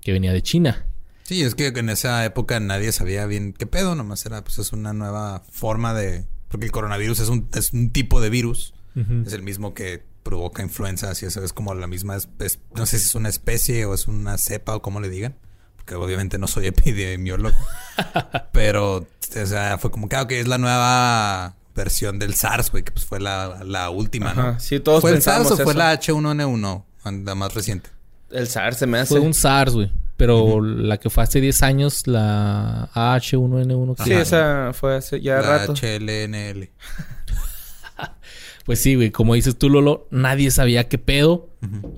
que venía de China. Sí, es que en esa época nadie sabía bien qué pedo, nomás era, pues es una nueva forma de... Porque el coronavirus es un, es un tipo de virus, es el mismo que provoca influenza, así eso es como la misma, espe- no sé si es una especie o es una cepa o como le digan, porque obviamente no soy epidemiólogo, pero, o sea, fue como que, ah, es la nueva versión del SARS, güey, que pues fue la, la última, Ajá. ¿no? Sí, todos ¿Fue el SARS o fue la H1N1, la más reciente? El SARS se me hace. Fue un SARS, güey. Pero la que fue hace 10 años, la H1N1. que Sí, esa fue hace ya la rato. HLNL. Pues sí, güey. Como dices tú, Lolo, nadie sabía qué pedo.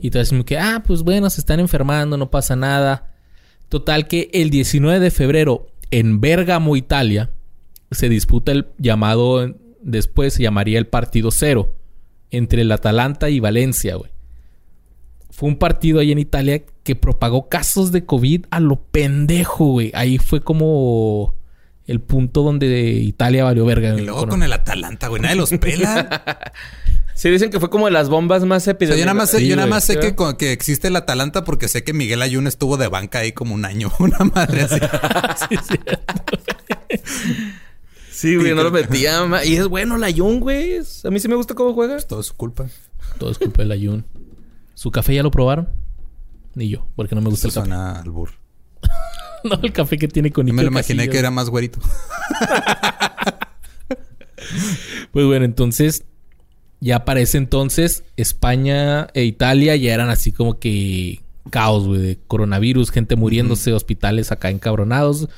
Y te decimos que, ah, pues bueno, se están enfermando, no pasa nada. Total que el 19 de febrero, en Bérgamo, Italia, se disputa el llamado, después se llamaría el partido cero, entre el Atalanta y Valencia, güey. Fue un partido ahí en Italia que propagó casos de COVID a lo pendejo, güey. Ahí fue como el punto donde Italia valió verga. Y luego con el Atalanta, güey, nadie los pela. Sí, dicen que fue como de las bombas más O sea, epidémicas. yo nada más sé, Sí, yo nada güey. más sé que, que existe el Atalanta porque sé que Miguel Ayun estuvo de banca ahí como un año. Una madre así. Sí, sí. Sí, güey, no lo metía. ma- Y es bueno la Jung, güey. Es- A mí sí me gusta cómo juega. Todo es su culpa. Todo es culpa del Ayun. ¿Su café ya lo probaron? Ni yo, porque no me gusta Eso el café. suena al burro. No, el café que tiene con Yo me lo imaginé Casillas. que era más güerito. Pues bueno, entonces... Ya para ese entonces, España e Italia ya eran así como que caos, güey, de coronavirus, gente muriéndose, hospitales acá encabronados.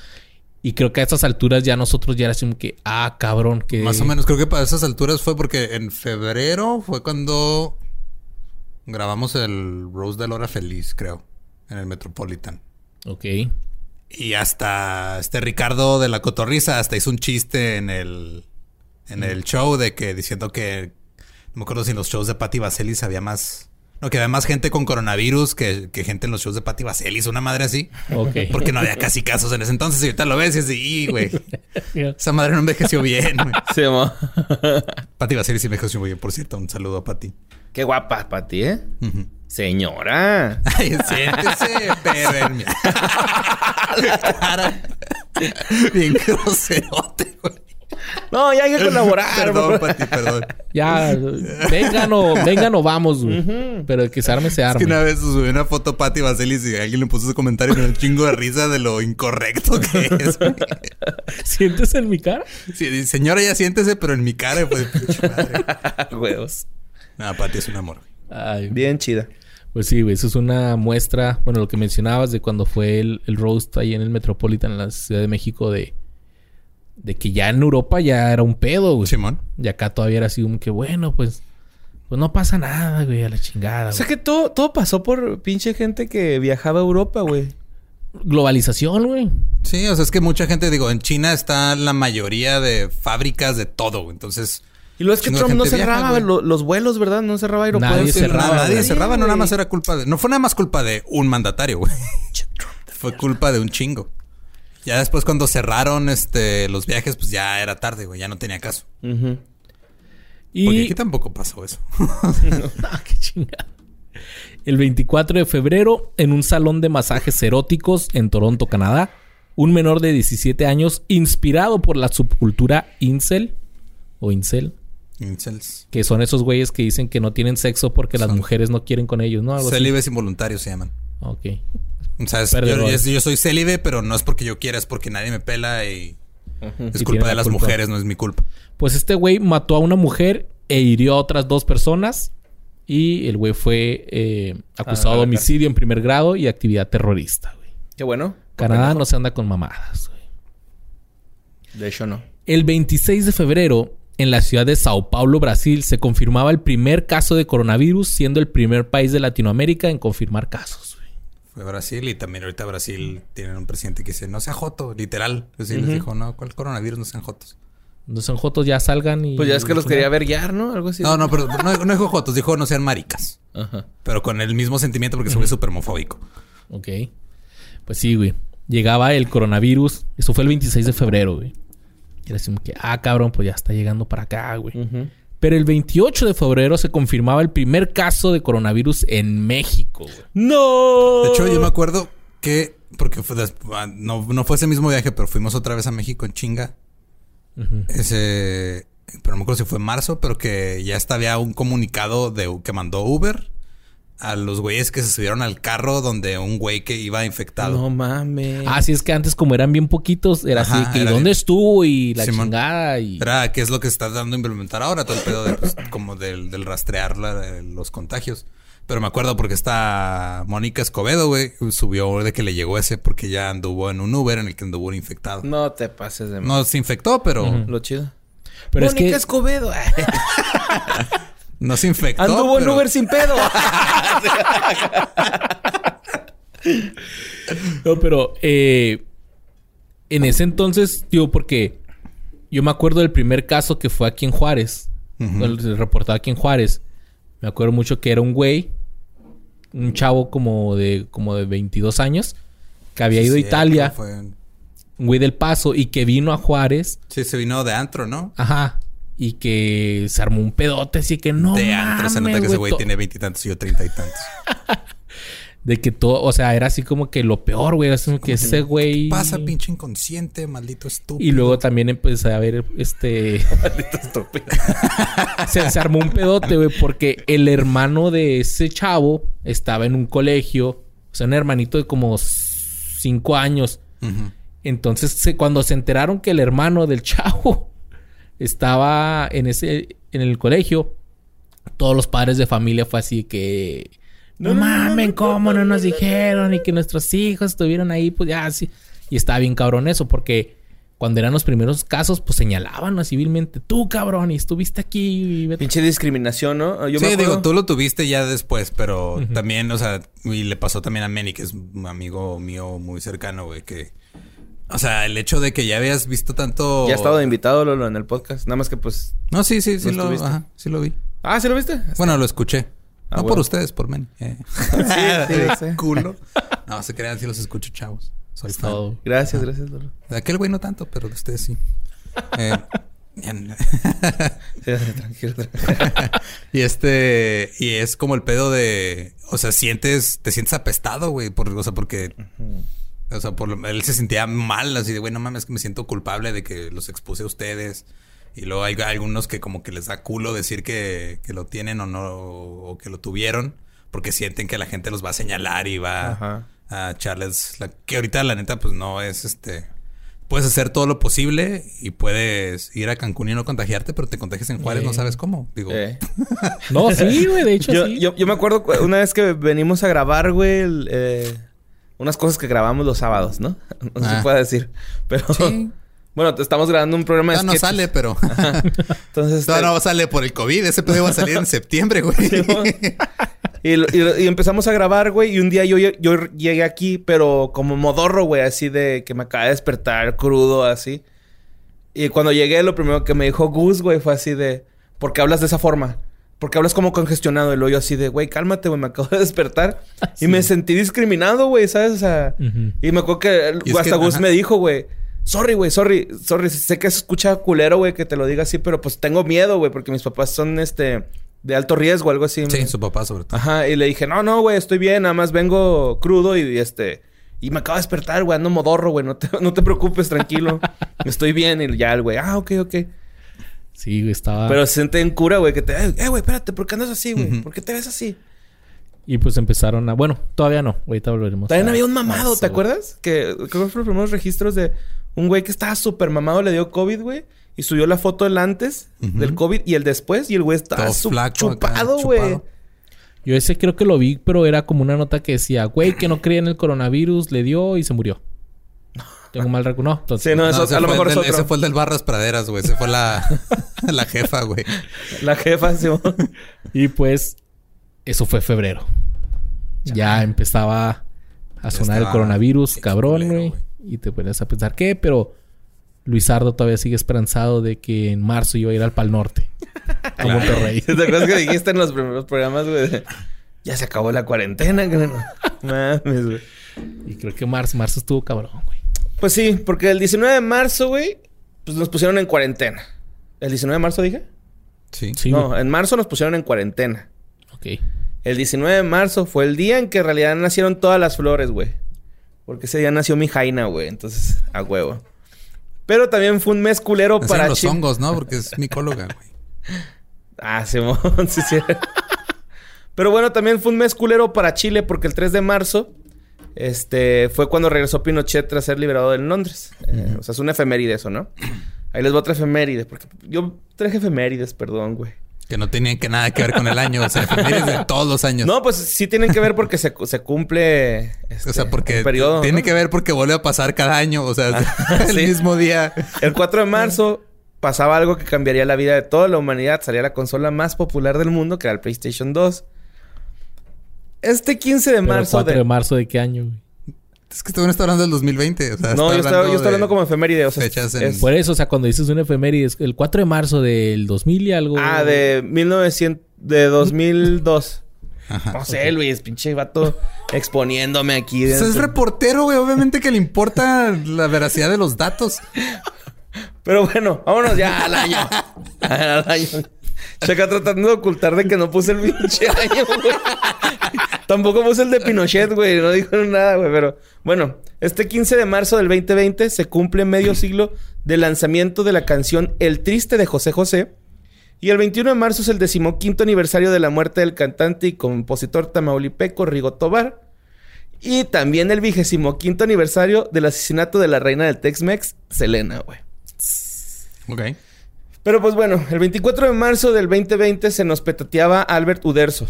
Y creo que a estas alturas ya nosotros ya era así como que, ah, cabrón, que... Más o menos, creo que para esas alturas fue porque en febrero fue cuando grabamos el Rose de la Hora Feliz, creo, en el Metropolitan. Ok. Y hasta este Ricardo de la Cotorriza hasta hizo un chiste en el en el show de que diciendo que no me acuerdo si en los shows de Patti Vaselis había más no que había más gente con coronavirus que, que gente en los shows de Patti Vaselis, una madre así. Ok. Porque no había casi casos en ese entonces y ahorita lo ves y es de, "Y, güey. Esa madre no envejeció bien, güey. Se llamó. Patti Vaselis envejeció muy bien, por cierto. Un saludo a Patti. Qué guapa para ti, ¿eh? Señora. Ay, siéntese, pero. Bien groserote. No, ya hay que colaborar. Perdón, Pati, perdón. Ya, vengan o, vengan o vamos, güey. Pero que se arme, se Es arme. que una vez subí una foto a Pati Vaselis y alguien le puso ese comentario con un chingo de risa de lo incorrecto que es. güey. ¿Sientes en mi cara? Sí, señora, ya siéntese, pero en mi cara, pues, pinche madre. Huevos. No, Pati es un amor, güey. Ay, Bien chida. Pues sí, güey. Eso es una muestra. Bueno, lo que mencionabas de cuando fue el, el roast ahí en el Metropolitan, en la Ciudad de México, de, de que ya en Europa ya era un pedo, güey. Simón. Y acá todavía era así como que, bueno, pues, pues no pasa nada, güey, a la chingada. O sea güey. que todo, todo pasó por pinche gente que viajaba a Europa, güey. Globalización, güey. Sí, o sea, es que mucha gente, digo, en China está la mayoría de fábricas de todo, güey. Entonces, Y lo es que Trump no viaja, cerraba los vuelos, ¿verdad? No cerraba aeropuertos. Nadie cerraba, no, nadie güey. cerraba, no nada más era culpa de. No fue nada más culpa de un mandatario, güey. Fue culpa de un chingo. Ya después, cuando cerraron este los viajes, pues ya era tarde, güey. Ya no tenía caso. Y Porque aquí tampoco pasó eso. Ah, qué chingada. El 24 de febrero, en un salón de masajes eróticos en Toronto, Canadá, un menor de 17 años, inspirado por la subcultura incel o incel, Incels. que son esos güeyes que dicen que no tienen sexo porque las mujeres no quieren con ellos, ¿no? Algo así. Célibes involuntarios se llaman. Ok. O sea, es- yo, Perdedores. yo- yo soy célibe, pero no es porque yo quiera, es porque nadie me pela y es Y culpa de la las culpa. mujeres, no es mi culpa. Pues este güey mató a una mujer e hirió a otras dos personas. Y el güey fue eh, acusado Ah, de homicidio en primer grado y actividad terrorista, güey. Qué bueno. Canadá no se anda con mamadas, güey. De hecho, no. El 26 de febrero, en la ciudad de Sao Paulo, Brasil, se confirmaba el primer caso de coronavirus, siendo el primer país de Latinoamérica en confirmar casos. Fue Brasil y también ahorita Brasil tienen un presidente que dice, no sea joto, literal. Así les dijo, no, ¿cuál coronavirus? No sean jotos. Los enjotos ya salgan y... Pues ya es que los quería ver guiar, ¿no? Algo así. No, no, pero no, no dijo jotos, dijo no sean maricas. Ajá. Pero con el mismo sentimiento porque soy súper homofóbico. Ok. Pues sí, güey. Llegaba el coronavirus. Eso fue el 26 de febrero, güey. Y era así como que, ah, cabrón, pues ya está llegando para acá, güey. Ujú. Pero el 28 de febrero se confirmaba el primer caso de coronavirus en México, güey. ¡No! De hecho, yo me acuerdo que, porque fue des- ah, no, no fue ese mismo viaje, pero fuimos otra vez a México en chinga. Ese, pero no me acuerdo si fue en marzo, pero que ya estaba había un comunicado de que mandó Uber a los güeyes que se subieron al carro donde un güey que iba infectado. No mames. Ah, sí, es que antes como eran bien poquitos, era Ajá, así que era ¿dónde bien- estuvo? Y la Simón. chingada y... Era que es lo que está dando a implementar ahora, todo el pedo de, pues, como del, del rastrear la- los contagios. Pero me acuerdo porque esta Mónica Escobedo, güey, subió de que le llegó ese porque ya anduvo en un Uber en el que anduvo infectado. No te pases de No se infectó, pero Lo chido. Pero es Mónica que... Escobedo. no se infectó. Anduvo en pero- Uber sin pedo. No, pero eh, en ese entonces, digo, porque yo me acuerdo del primer caso que fue aquí en Juárez. El reportado aquí en Juárez. Me acuerdo mucho que era un güey, un chavo como de, como de 22 años, que había Sí, ido a Italia, fue- un güey del Paso, y que vino a Juárez, Sí, se vino de antro, ¿no? ajá, y que se armó un pedote, así que no. de antro. Se nota que ese güey tiene veintitantos y yo treinta y tantos. De que todo, o sea, era así como que lo peor, güey, así como que ese güey. Pasa, pinche inconsciente, maldito estúpido. Y luego también empecé a ver este. se, se armó un pedote, güey, porque el hermano de ese chavo estaba en un colegio, o sea, un hermanito de como cinco años. Entonces, se- cuando se enteraron que el hermano del chavo estaba en ese, en el colegio, todos los padres de familia fue así que. No, mamen, ¿cómo no nos dijeron? Y que nuestros hijos estuvieron ahí, pues ya así. Y estaba bien cabrón eso, porque cuando eran los primeros casos, pues señalaban ¿no? civilmente, tú cabrón, y estuviste aquí. y vete". Pinche discriminación, ¿no? Yo sí, me digo, tú lo tuviste ya después, pero también, o sea, y le pasó también a Manny, que es un amigo mío muy cercano, güey, que... O sea, el hecho de que ya habías visto tanto... Ya he estado de invitado, Lolo, en el podcast. Nada más que pues... No, sí, sí, sí, ¿No lo, ajá, sí lo vi. Ah, ¿sí lo viste? Bueno, lo escuché. Ah, no por ustedes, por Manny. Eh. sí, sí. Culo. No, se crean, sí los escucho, chavos. Soy Es fan. todo. Gracias, gracias, Lolo. De aquel güey no tanto, pero de ustedes sí. Eh, bien. Sí, tranquilo, tranquilo. y este, y es como el pedo de, o sea, sientes, te sientes apestado, güey, por, o sea, porque, o sea, por lo- él se sentía mal, así de, güey, no mames, que me siento culpable de que los expuse a ustedes. Y luego hay algunos que como que les da culo decir que, que lo tienen o no, o que lo tuvieron, porque sienten que la gente los va a señalar y va Ajá. a echarles, la, que ahorita la neta pues no es este... Puedes hacer todo lo posible y puedes ir a Cancún y no contagiarte, pero te contagias en Juárez, Eh. no sabes cómo. Digo, Eh. No, sí, güey, de hecho Yo, sí. yo, yo me acuerdo cu- una vez que venimos a grabar, güey, el, eh, unas cosas que grabamos los sábados, ¿no? No se Ah. puede decir. Pero Sí. bueno, estamos grabando un programa de no, no sketches. sale, pero... Entonces, no, este, no sale por el COVID. Ese pedo va a salir en septiembre, güey. Y, empezamos a grabar, güey. Y un día yo, yo llegué aquí, pero como modorro, güey, así de que me acaba de despertar crudo, así. Y cuando llegué, lo primero que me dijo Gus, güey, fue así de: ¿Por qué hablas de esa forma? Porque hablas como congestionado. Y luego yo así de, güey, cálmate, güey, me acabo de despertar. Y me sentí discriminado, güey, ¿sabes? O sea, y me acuerdo que Y hasta Gus me dijo, güey, Sorry, güey, sorry, sorry. Sé que se escucha culero, güey, que te lo diga así, pero pues tengo miedo, güey, porque mis papás son este de alto riesgo, algo así. Sí, su papá sobre todo. Ajá, y le dije, no, no, güey, estoy bien, nada más vengo crudo y, este. Y me acabo de despertar, güey, ando modorro, güey, no te, no te preocupes, tranquilo. estoy bien. Y ya el güey, ah, ok, ok. Sí, güey, estaba. Pero se siente en cura, güey, que te, eh, güey, espérate, ¿por qué andas así, güey? ¿Por qué te ves así? Y pues empezaron a. Bueno, todavía no. Ahorita volveremos. También a- había un mamado, ¿te acuerdas? Que creo que fueron los primeros registros de un güey que estaba súper mamado, le dio COVID, güey. Y subió la foto del antes del COVID y el después. Y el güey estaba flaco acá, chupado, güey. chupado. Yo ese creo que lo vi, pero era como una nota que decía, güey, que no creía en el coronavirus, le dio y se murió. Tengo mal recuerdo. No, entonces. Sí, no, No, eso, ese a lo fue mejor es otro. Ese fue el del Barras Praderas, güey. Ese fue la, la jefa, güey. La jefa, sí. Y pues, eso fue febrero. Ya empezaba a sonar el coronavirus, cabrón, güey. Y te pones a pensar, ¿qué? Pero Luisardo todavía sigue esperanzado de que en marzo iba a ir al Pal Norte. A Monterrey. ¿Te acuerdas que dijiste en los primeros programas, güey? Ya se acabó la cuarentena, güey. Mames, güey. Y creo que marzo, marzo estuvo cabrón, güey. Pues sí, porque el 19 de marzo, güey, pues nos pusieron en cuarentena. ¿El 19 de marzo dije? Sí. Sí, no, güey. en marzo nos pusieron en cuarentena. Ok. El 19 de marzo fue el día en que en realidad nacieron todas las flores, güey. Porque ese día nació mi Jaina, güey. Entonces, a huevo. Pero también fue un mes culero Nacieron para los Chile. hongos, ¿no? Porque es micóloga, güey. Ah, Simón, sí, sí. Pero bueno, también fue un mes culero para Chile porque el 3 de marzo este, fue cuando regresó Pinochet tras ser liberado en Londres. Eh, o sea, es una efeméride eso, ¿no? Ahí les voy a otra efeméride. Porque yo traje efemérides, perdón, güey. Que no tenían que nada que ver con el año. O sea, efemérides de todos los años. No, pues sí tienen que ver porque se, se cumple este, o sea, porque un periodo. tiene ¿no? que ver porque vuelve a pasar cada año. O sea, el sí. mismo día. El 4 de marzo pasaba algo que cambiaría la vida de toda la humanidad. Salía la consola más popular del mundo, que era el PlayStation 2. Este 15 de Pero marzo... 4 de- de marzo de qué año, güey. Es que este güey está hablando del 2020. O sea, No, está yo estaba, yo de hablando como efeméride. O sea, fechas en- es- Por eso, o sea, cuando dices una efeméride, es el 4 de marzo del 2000 y algo. Ah, de 1900... De 2002. Ajá. No sé, Luis. Pinche vato exponiéndome aquí. Pues es reportero, güey. Obviamente que le importa la veracidad de los datos. Pero bueno, vámonos ya al año. al año. Checa tratando de ocultar de que no puse el pinche año, güey. Tampoco puse el de Pinochet, güey. No dijo nada, güey. Pero bueno, este 15 de marzo del 2020 se cumple medio siglo del lanzamiento de la canción El Triste de José José. Y el 21 de marzo es el decimoquinto aniversario de la muerte del cantante y compositor tamaulipeco Rigo Tobar. Y también el vigésimo quinto aniversario del asesinato de la reina del Tex-Mex, Selena, güey. Ok. Pero pues bueno, el 24 de marzo del 2020 se nos petateaba Albert Uderzo,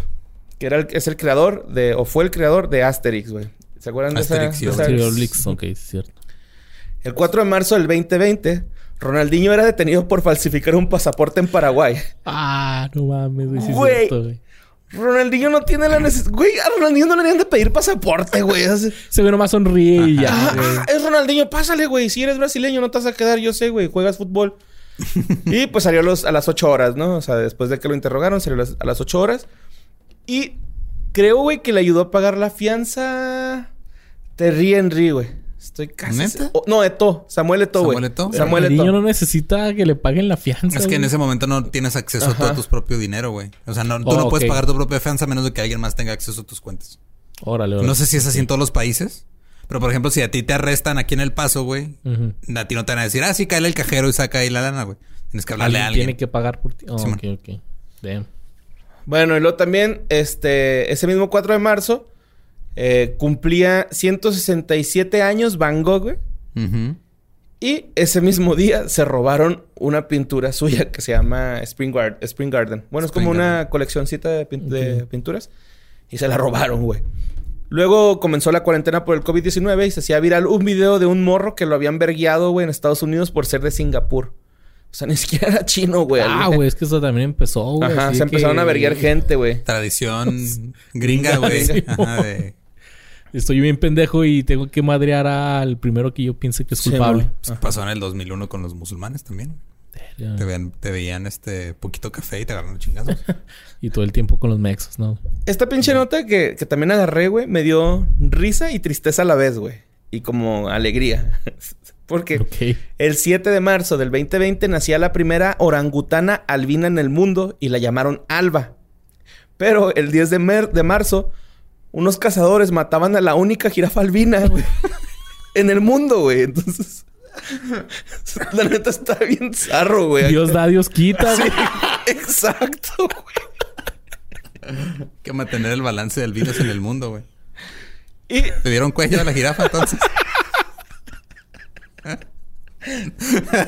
que era el, es el creador de, o fue el creador de Asterix, güey. ¿Se acuerdan de esa- Asterix y de esa-. Ok, es cierto. El 4 de marzo del 2020, Ronaldinho era detenido por falsificar un pasaporte en Paraguay. Ah, no mames, güey. sí Güey. cierto, güey. Ronaldinho no tiene la necesidad... Güey, a Ronaldinho no le deben de pedir pasaporte, güey. Se ve nomás sonríe y ya, Ah, güey. ah, es Ronaldinho, pásale, güey. Si eres brasileño, no te vas a quedar, yo sé, güey. Juegas fútbol. y pues salió a, los- a las 8 horas, ¿no? O sea, después de que lo interrogaron, salió a las, a las 8 horas. Y creo, güey, que le ayudó a pagar la fianza. Terry Henry, güey. Estoy casi. ¿Neta? Oh, no, Eto. Samuel Eto, güey. ¿Samuel Eto'o? Samuel el niño Eto. no necesita que le paguen la fianza. Es que en ese momento no tienes acceso a Ajá. todo tu propio dinero, güey. O sea, no, tú Oh, no puedes ok. pagar tu propia fianza a menos de que alguien más tenga acceso a tus cuentas. Órale, órale. No sé si es así en todos los países. Pero, por ejemplo, si a ti te arrestan aquí en El Paso, güey, Ujú. a ti no te van a decir, ah, sí, cae el cajero y saca ahí la lana, güey. Tienes que hablarle a Alguien tiene que pagar por ti. Oh, Simón. ok, ok. Damn. Bueno, y luego también, este, ese mismo 4 de marzo, eh, cumplía 167 años Van Gogh, güey. Y ese mismo día se robaron una pintura suya que se llama Spring, Spring Garden. Bueno, es como una coleccioncita de, de pinturas. Y se la robaron, güey. Luego comenzó la cuarentena por el COVID-19 y se hacía viral un video de un morro que lo habían vergueado, güey, en Estados Unidos por ser de Singapur. O sea, ni siquiera era chino, güey. Ah, güey, es que eso también empezó, güey. Ajá, se que- empezaron a verguiar gente, güey. Tradición gringa, güey. De- Estoy bien pendejo y tengo que madrear al primero que yo piense que es Sí, culpable. pues, pasó en el 2001 con los musulmanes también. Te, veían, te veían este poquito café y te agarraron chingazos. Y todo el tiempo con los mexos, ¿no? Esta pinche nota que, que también agarré, güey, me dio risa y tristeza a la vez, güey. Y como alegría. Porque el 7 de marzo del 2020 nacía la primera orangutana albina en el mundo y la llamaron Alba. Pero el 10 de, mer- de marzo, unos cazadores mataban a la única jirafa albina, güey. en el mundo, güey. Entonces, la neta está bien zarro, güey. Dios da, Dios quita. güey. Exacto, güey. Hay que mantener el balance del virus en el mundo, güey. Y ¿Le dieron cuello a la jirafa entonces?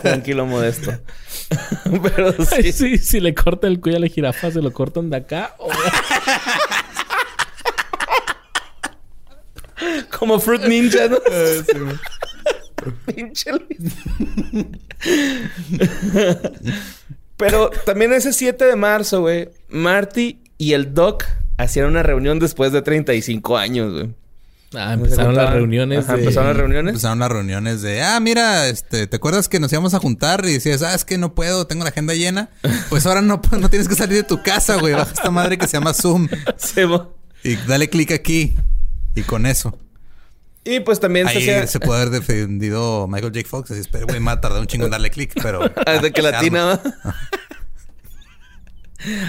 Tranquilo, modesto. Pero Ay, sí. si le corta el cuello a la jirafa, se lo cortan de acá. o- Como Fruit Ninja, ¿no? Pinche Luis. Pero también ese 7 de marzo, güey, Marty y el Doc hacían una reunión después de 35 años, güey. Ah, empezaron las reuniones. Ajá, de- empezaron las reuniones. Empezaron las reuniones de, ah, mira, este, ¿te acuerdas que nos íbamos a juntar? Y decías, ah, es que no puedo, tengo la agenda llena. Pues ahora no, no tienes que salir de tu casa, güey. Baja esta madre que se llama Zoom. Y dale clic aquí. Y con eso. y pues también se hacía... se puede haber defendido Michael J. Fox. Así, pero, güey, a tardar un chingo en darle clic, pero... Ah, de que latina.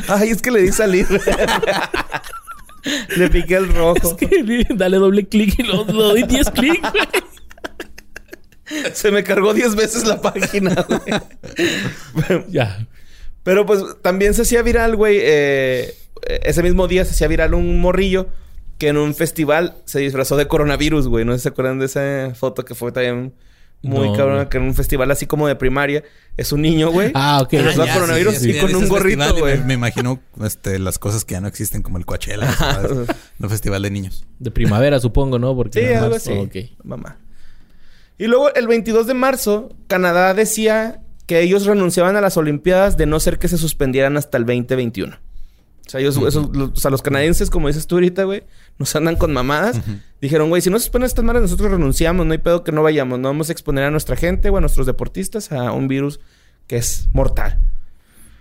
Ay, es que le di salir. Le piqué el rojo. Que Dale doble clic y lo, lo doy 10 clics, güey. Se me cargó 10 veces la página, güey. Ya. Pero pues también se hacía viral, güey. eh, ese mismo día se hacía viral un morrillo que en un festival se disfrazó de coronavirus, güey. No sé si se acuerdan de esa foto que fue también muy No, cabrona, que en un festival así como de primaria. Es un niño, güey. Ah, ok. Pero Ah, va ya, coronavirus sí, sí, y con un gorrito, güey. Me, me imagino este, las cosas que ya no existen, como el Coachella. Un festival de niños. De primavera, supongo, ¿no? Porque Sí, algo así. Ok. Mamá. Y luego, el 22 de marzo, Canadá decía que ellos renunciaban a las Olimpiadas de no ser que se suspendieran hasta el 2021. O sea, ellos, esos- los, o sea, los canadienses, como dices tú ahorita, güey, nos andan con mamadas. Dijeron, güey, si no se suspenden estas madres, nosotros renunciamos, no hay pedo que no vayamos. No vamos a exponer a nuestra gente o a nuestros deportistas a un virus que es mortal.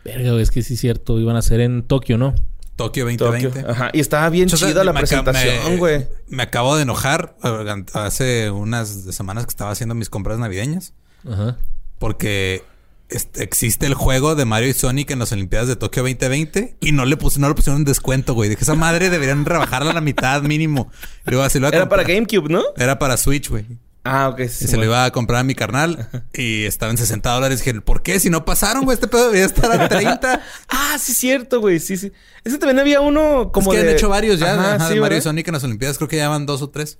Verga, güey, es que sí es cierto. Iban a ser en Tokio, ¿no? Tokio Tokio. 2020. Ajá. Y estaba bien O sea, chida la me presentación, me- güey. Me acabo de enojar eh, hace unas semanas que estaba haciendo mis compras navideñas. Ajá. Porque este, existe el juego de Mario y Sonic en las Olimpiadas de Tokio 2020 y no le puse, no le pusieron en descuento, güey. Dije, esa madre deberían rebajarla a la mitad mínimo. Y luego así lo Era para. GameCube, ¿no? Era para Switch, güey. Ah, ok. Y sí, se lo iba a comprar a mi carnal y estaba en 60 dólares. Dije, ¿por qué? Si no pasaron, güey, este pedo debería estar a 30. Ah, sí, cierto, güey. Sí, sí. Ese también había uno como es que de... han hecho varios ya Ajá, ajá, sí, de Mario y. Sonic en las Olimpiadas. Creo que ya van dos o tres.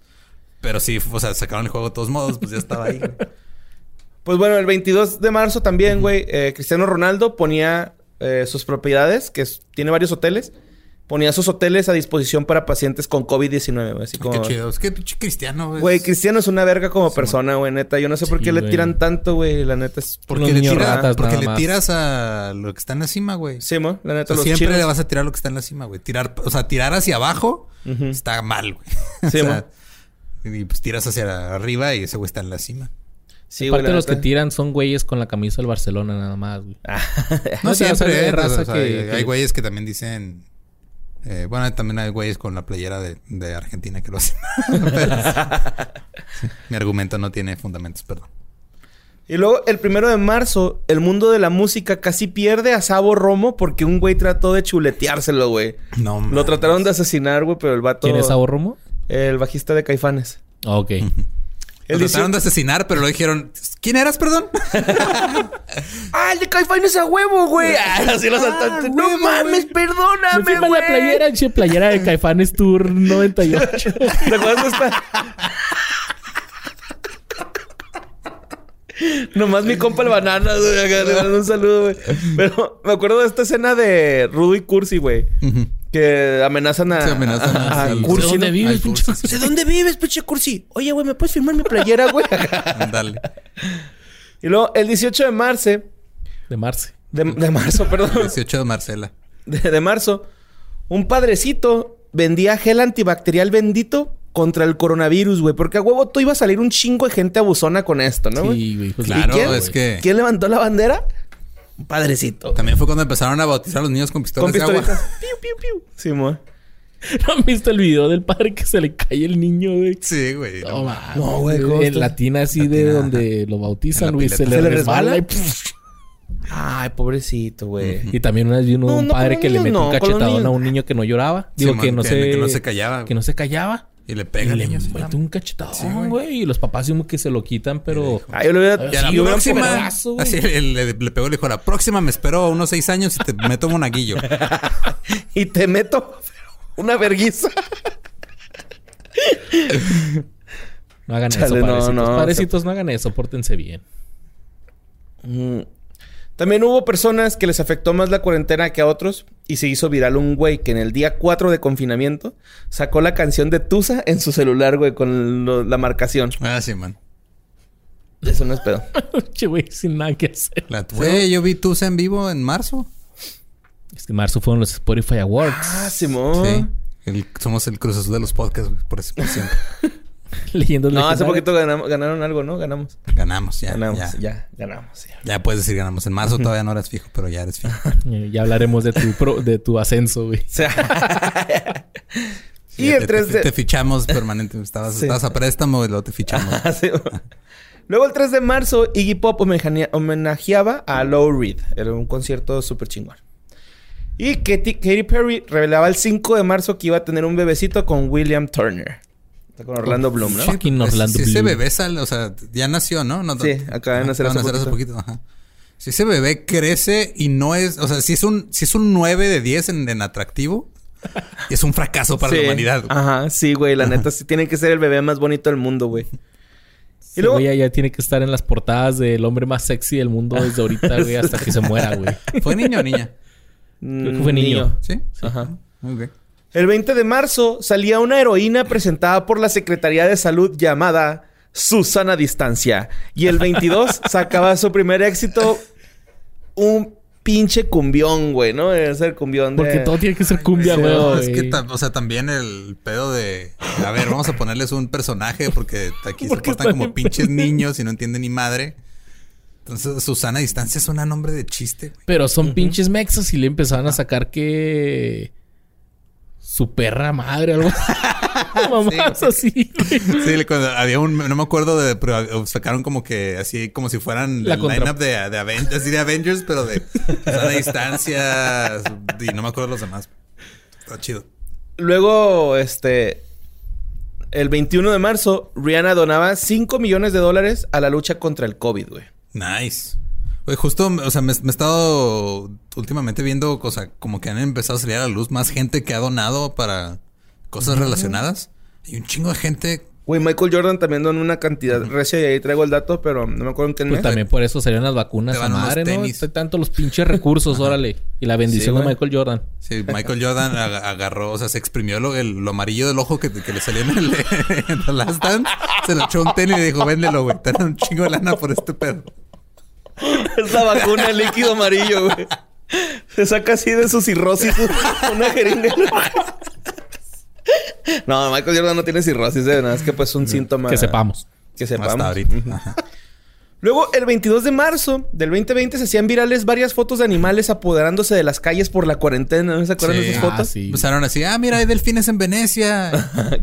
Pero sí, o sea, sacaron el juego de todos modos, pues ya estaba ahí. güey. Pues bueno, el 22 de marzo también, güey, eh, Cristiano Ronaldo ponía eh, sus propiedades, que es- tiene varios hoteles, ponía sus hoteles a disposición para pacientes con COVID-19, güey. Así como... Qué chido. Es que pinche cristiano, güey. Güey, Cristiano es una verga como persona, güey, neta. Yo no sé por qué le tiran tanto, güey. La neta es... Porque, le, niños tira- ratas porque le tiras a lo que está en la cima, güey. Sí, mo, la O neta, sea, los siempre chinos. le vas a tirar lo que está en la cima, güey. Tirar, o sea, tirar hacia abajo está mal, güey. Sí, o sea, y pues tiras hacia arriba y ese güey está en la cima. Sí, Aparte, los que tiran son güeyes con la camisa del Barcelona, nada más, güey. No, O sea, o sea, siempre, hay eh, raza o sea, que- hay, que- hay güeyes que también dicen... eh, bueno, también hay güeyes con la playera de, de Argentina que lo hacen. Pero, sí, mi argumento no tiene fundamentos, perdón. Y luego, el primero de marzo, el mundo de la música casi pierde a Sabo Romo porque un güey trató de chuleteárselo, güey. No, Lo trataron de asesinar, güey, pero el vato... ¿Quién es Sabor Romo? El bajista de Caifanes. Ah, Lo Él dice- trataron de asesinar, pero lo dijeron... ¿Quién eras, perdón? ¡Ah, el de Caifanes a huevo, güey! Ah, Así los asaltantes. ¡No huevo, mames, güey. Me perdóname, firma güey! la playera, che, playera de Caifanes Tour 98. ¿Te acuerdas de esta? Nomás mi compa el banana, güey. un saludo, güey. Pero me acuerdo de esta escena de Rudo y Cursi, güey. Que amenazan a, Se amenazan a, a al- Cursi. ¿De dónde ¿no? vives, pinche? Cursi. ¿De dónde vives, pinche Cursi? Oye, güey, ¿me puedes firmar mi playera, güey? Dale. y luego, el 18 de marzo... De Marce. De, de marzo, perdón. 18 de Marcela. de, de marzo, un padrecito vendía gel antibacterial bendito contra el coronavirus, güey. Porque a huevo tú iba a salir un chingo de gente abusona con esto, ¿no, güey? Sí, güey. pues, Claro, quién? es que... ¿Quién levantó la bandera? Un padrecito. También fue cuando empezaron a bautizar a los niños con pistolas Con de agua. piu, piu, piu. Sí, mo. ¿No han visto el video del padre que se le cae el niño, güey? Sí, güey. No, mames, No, güey, ¿cómo En la tina así de tina, donde lo bautizan, güey. Se, le ¿Se le resbala resbala? y, pff. Ay, pobrecito, güey. Y también una vez vi No, un no, padre que le metió un no, cachetadón a un niño que no lloraba. Digo, que no que- se... que no se callaba. Que no se callaba. Y le Y pega al le mete un cachetadón, güey. y los papás como que se lo quitan, pero... Ay, yo le hubiera... Y a la sí, próxima. pedazo, güey. Así le, le- le pegó y le dijo: La próxima me espero unos seis años y te meto un monaguillo. Y te meto una verguiza. No hagan Chale, eso, no, padrecitos. no, Padrecitos, no hagan eso. Pórtense bien. Mm. También hubo personas que les afectó más la cuarentena que a otros y se hizo viral un güey que en el día 4 de confinamiento sacó la canción de Tusa en su celular, güey, con lo- la marcación. Ah, sí, man. Eso no es pedo. Che, güey, sin nada que hacer. La- Güey, yo vi Tusa en vivo en marzo. Es que marzo fueron los Spotify Awards. Ah, Simón. Sí. El- somos el Cruz Azul de los podcasts, güey, por eso por siempre. Leyendas No, hace poquito ganamos- ganaron algo, ¿no? Ganamos. Ganamos, ya. ganamos, ya. ya. ganamos. ya. Ya puedes decir ganamos. En marzo todavía no eras fijo, pero ya eres fijo. Ya hablaremos de tu, pro- de tu ascenso, güey. O sea, y el te, 3 te- de... te fichamos permanente. Estabas, Sí. estabas a préstamo y luego te fichamos. Ah, sí. Luego el 3 de marzo, Iggy Pop homenajea- homenajeaba a Lou Reed. Era un concierto súper chingón. Y Katy, Katy Perry revelaba el 5 de marzo que iba a tener un bebecito con William Turner. Está Con Orlando Bloom, ¿no? Fucking Orlando si ese Bloom. bebé sale, o sea, ya nació, ¿no? no Sí, acaba de nacer hace hace poquito. Ajá. Si ese bebé crece y no es, o sea, si es un, si es un 9 de 10 en, en atractivo, es un fracaso para Sí. la humanidad. güey. Ajá, sí, güey. La neta, sí tiene que ser el bebé más bonito del mundo, güey. Y luego- luego ya, ya tiene que estar en las portadas del hombre más sexy del mundo desde ahorita, güey, hasta que se muera, güey. ¿Fue niño o niña? Creo que fue niño. Sí. Ajá. Muy bien. El 20 de marzo salía una heroína presentada por la Secretaría de Salud llamada Susana Distancia. Y el 22 sacaba su primer éxito, un pinche cumbión, güey, ¿no? Es el cumbión de... Porque todo tiene que ser cumbia, güey. no, es que, o sea, también el pedo de... A ver, vamos a ponerles un personaje porque aquí se portan como pinches niños y no entienden ni madre. Entonces, Susana Distancia suena a nombre de chiste, güey. Pero son pinches mexas y le empezaban a sacar que... Su perra madre, algo Mamás así. Sí, cuando había un... No me acuerdo de... Pero sacaron como que así... Como si fueran La el lineup de, de, Aven- así de Avengers, pero de Susana Distancia. Y no me acuerdo los demás. Está chido. Luego, este... El 21 de marzo, Rihanna donaba 5 millones de dólares a la lucha contra el COVID, güey. Nice. Güey, justo, o sea, me, me he estado últimamente viendo, o sea, como que han empezado a salir a la luz más gente que ha donado para cosas relacionadas. Y un chingo de gente. Güey, Michael Jordan también donó una cantidad recia y ahí traigo el dato, pero no me acuerdo en qué Pues mes. también por eso salieron las vacunas Te a unos madre, ¿no? tenis. Tanto los pinches recursos, órale. Y la bendición Sí, de güey. Michael Jordan. Sí, Michael Jordan ag- agarró, o sea, se exprimió lo, el- lo amarillo del ojo que, que le salió en el en The Last Dance. Se lo echó un tenis y dijo, véndelo, güey. Te dan un chingo de lana por este pedo. Es la vacuna el líquido amarillo, güey. Se saca así de su cirrosis una jeringa. No, Michael Jordan no tiene cirrosis, de nada. Es que pues es un síntoma. Que sepamos. Que sepamos. Hasta ahorita. Ajá. Luego, el 22 de marzo del 2020 se hacían virales varias fotos de animales apoderándose de las calles por la cuarentena. ¿No se acuerdan Sí. de esas Ah, fotos? sí. Empezaron así, ah, mira, hay delfines en Venecia.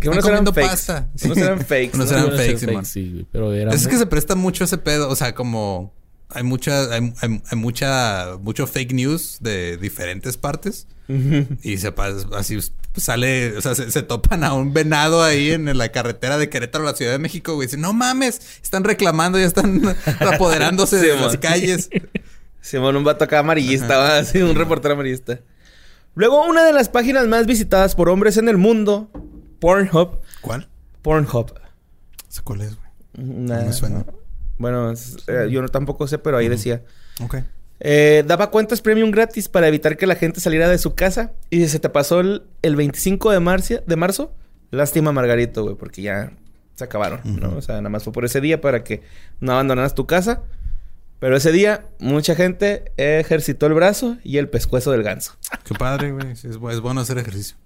Que unos eran fakes. pasta. Unos eran fakes. Unos ¿no? eran fakes, sí, pero era Es muy- que se presta mucho ese pedo. O sea, como hay mucha, hay, hay- hay mucha, mucho fake news de diferentes partes. Y se pas- así sale, o sea, se, se topan a un venado ahí en la carretera de Querétaro a la Ciudad de México, güey. Dicen, no mames, están reclamando, ya están apoderándose de las calles. Simón, un vato acá amarillista, ¿va? así, un reportero amarillista. Luego, una de las páginas más visitadas por hombres en el mundo, Pornhub. ¿Cuál? Pornhub. ¿Sé ¿Cuál es, güey? Una- me suena. Bueno, es- eh, yo no, tampoco sé, pero ahí decía. Ok. Eh, daba cuentas premium gratis para evitar que la gente saliera de su casa. Y se te pasó el, el 25 de, marcia- de marzo. Lástima, Margarito, güey, porque ya se acabaron, ¿no? O sea, nada más fue por ese día para que no abandonaras tu casa. Pero ese día, mucha gente ejercitó el brazo y el pescuezo del ganso. Qué padre, güey. Es bueno hacer ejercicio.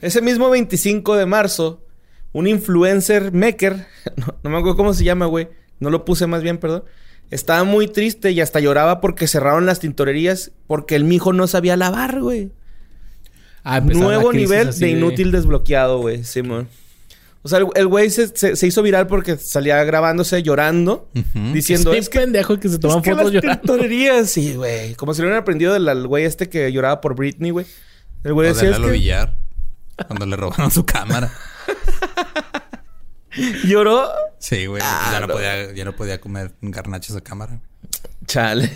Ese mismo 25 de marzo, un influencer maker, no, no me acuerdo cómo se llama, güey, no lo puse más bien, perdón, estaba muy triste y hasta lloraba porque cerraron las tintorerías porque el mijo no sabía lavar, güey. Ah, Nuevo nivel de inútil desbloqueado, güey. Simón. O sea, el- güey se, se- se hizo viral porque salía grabándose llorando, diciendo... Es pendejo que se toman es que fotos las llorando. tintorerías, sí, güey. Como si lo hubieran aprendido del güey este que lloraba por Britney, güey. El güey decía, de es que Villar. Cuando le robaron su cámara. lloró. Sí, güey. Ah, ya, no no. podía, ya no podía comer garnachas a cámara. Chale.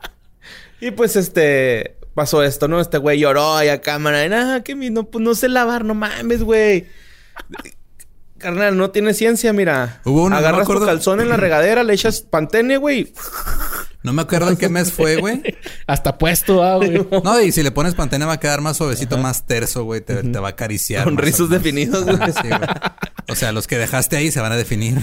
y pues este pasó esto, ¿no? Este güey lloró ahí a cámara. Y nada, que mi- no, pues, no sé lavar, no mames, güey. Carnal, no tiene ciencia, mira. Hubo no me Agarras tu calzón en la regadera, le echas pantene, güey. No me acuerdo en qué mes fue, güey. Hasta puesto, ah, güey. No, y si le pones pantene va a quedar más suavecito, más terso, güey. Te, te va a acariciar. Con rizos definidos, güey. Sí, güey. O sea, los que dejaste ahí se van a definir.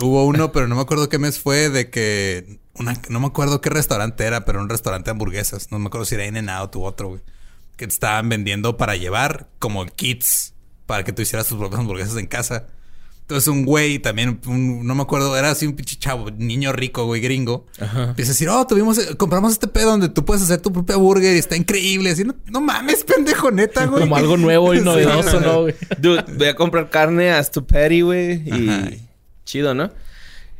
Hubo uno, pero no me acuerdo qué mes fue, de que... Una, no me acuerdo qué restaurante era, pero un restaurante de hamburguesas. No me acuerdo si era In-N-Out u otro, güey. Que te estaban vendiendo para llevar como kits para que tú hicieras tus propias hamburguesas en casa. Entonces un güey también, un- no me acuerdo, era así un pinche chavo, niño rico, güey, gringo. Empieza a decir, oh, tuvimos, compramos este pedo donde tú puedes hacer tu propia burger y está increíble. Así, no, no mames, pendejo, neta, güey. Como algo nuevo y Sí. novedoso, ¿no, güey? Dude, voy a comprar carne a Stuperi, güey. Y Ajá. chido, ¿no?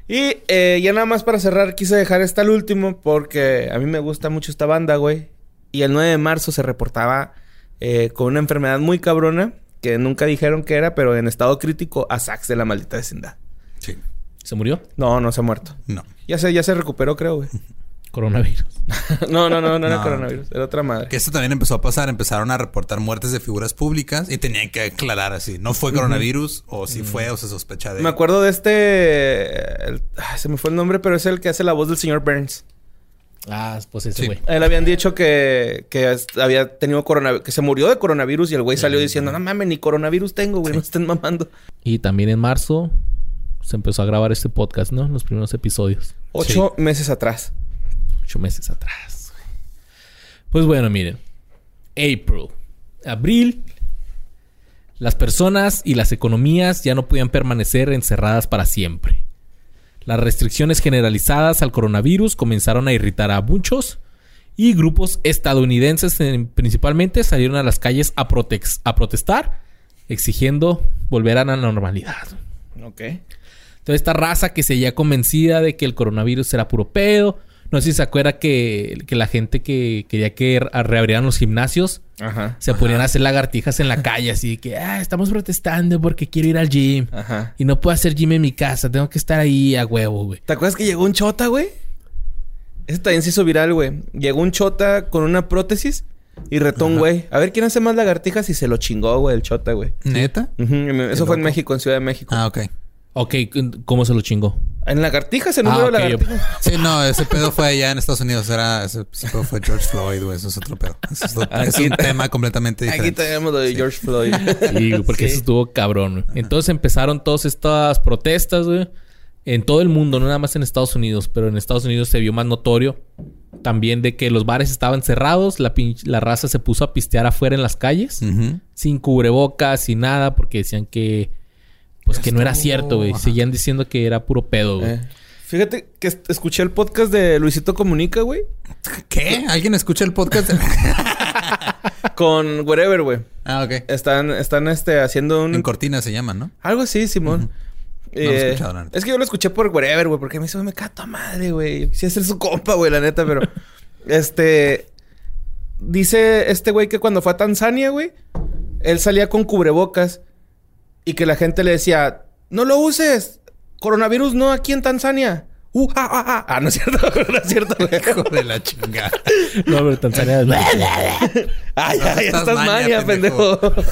Y eh, ya nada más para cerrar, quise dejar esta al último porque a mí me gusta mucho esta banda, güey. Y el 9 de marzo se reportaba eh, con una enfermedad muy cabrona que nunca dijeron que era, pero en estado crítico a Sax de la maldita vecindad. Sí. ¿Se murió? No, no se ha muerto. No. Ya se, ya se recuperó, creo, güey. Coronavirus. no, no, no, no era No. coronavirus. Era otra madre. Que esto también empezó a pasar. Empezaron a reportar muertes de figuras públicas y tenían que aclarar así. No fue coronavirus o si fue o se sospecha de... Me acuerdo de este... el- se me fue el nombre, pero es el que hace la voz del señor Burns. Ah, pues ese Sí. güey. Él habían dicho que, que había tenido coronavirus, que se murió de coronavirus y el güey salió diciendo, no mames, ni coronavirus tengo, güey, no estén mamando. Y también en marzo se empezó a grabar este podcast, ¿no? Los primeros episodios. Ocho meses atrás. Ocho meses atrás. güey. Pues bueno, miren. April. Abril. Las personas y las economías ya no podían permanecer encerradas para siempre. Las restricciones generalizadas al coronavirus comenzaron a irritar a muchos y grupos estadounidenses en- principalmente salieron a las calles a, protestar exigiendo volver a la normalidad. Ok. Toda esta raza que seguía convencida de que el coronavirus era puro pedo. No sé si se acuerda que, que la gente que quería que re- reabrieran los gimnasios Ajá. se ponían a hacer lagartijas en la calle, así que, ah, estamos protestando porque quiero ir al gym. Ajá. Y no puedo hacer gym en mi casa, tengo que estar ahí a huevo, güey. ¿Te acuerdas que llegó un chota, güey? Ese también se hizo viral, güey. Llegó un chota con una prótesis y retó un güey. A ver quién hace más lagartijas y se lo chingó, güey, el chota, güey. ¿Neta? Eso fue en. México, en Ciudad de México. Ah, ok. Ok, ¿cómo se lo chingó? En lagartijas, el Ah, número de ok, yo- lagartijas. Sí, no, ese pedo fue allá en Estados Unidos. Era, ese, ese pedo fue George Floyd, güey. Eso es otro pedo. Eso es, otro- es Aquí- un tema completamente Aquí diferente. tenemos lo de George Floyd. Sí, güey, porque Sí. eso estuvo cabrón. güey. Entonces empezaron todas estas protestas, güey. En todo el mundo, no nada más en Estados Unidos, pero en Estados Unidos se vio más notorio también de que los bares estaban cerrados, la, la raza se puso a pistear afuera en las calles, sin cubrebocas, sin nada, porque decían que, pues que no era cierto, güey. Seguían diciendo que era puro pedo, güey. Eh, Fíjate que escuché el podcast de Luisito Comunica, güey. ¿Qué? ¿Alguien escucha el podcast? Con Wherever, güey. ah, ok. Están, están este, haciendo un... En cortina se llama, ¿no? Algo así, Simón. No lo he Eh, escuchado, la neta. es que yo lo escuché por Wherever, güey, porque me hizo, me cato a madre, güey. Yo Quisiera ser su compa, güey, la neta, pero. este. Dice este güey que cuando fue a Tanzania, güey, él salía con cubrebocas y que la gente le decía: No lo uses, coronavirus no aquí en Tanzania. Uh, ah, ah, ah. Ah, no es cierto, no es cierto. Hijo de la chingada. No, pero Tanzania... Ay, No, ay, estás estás maña, mania, pendejo. pendejo.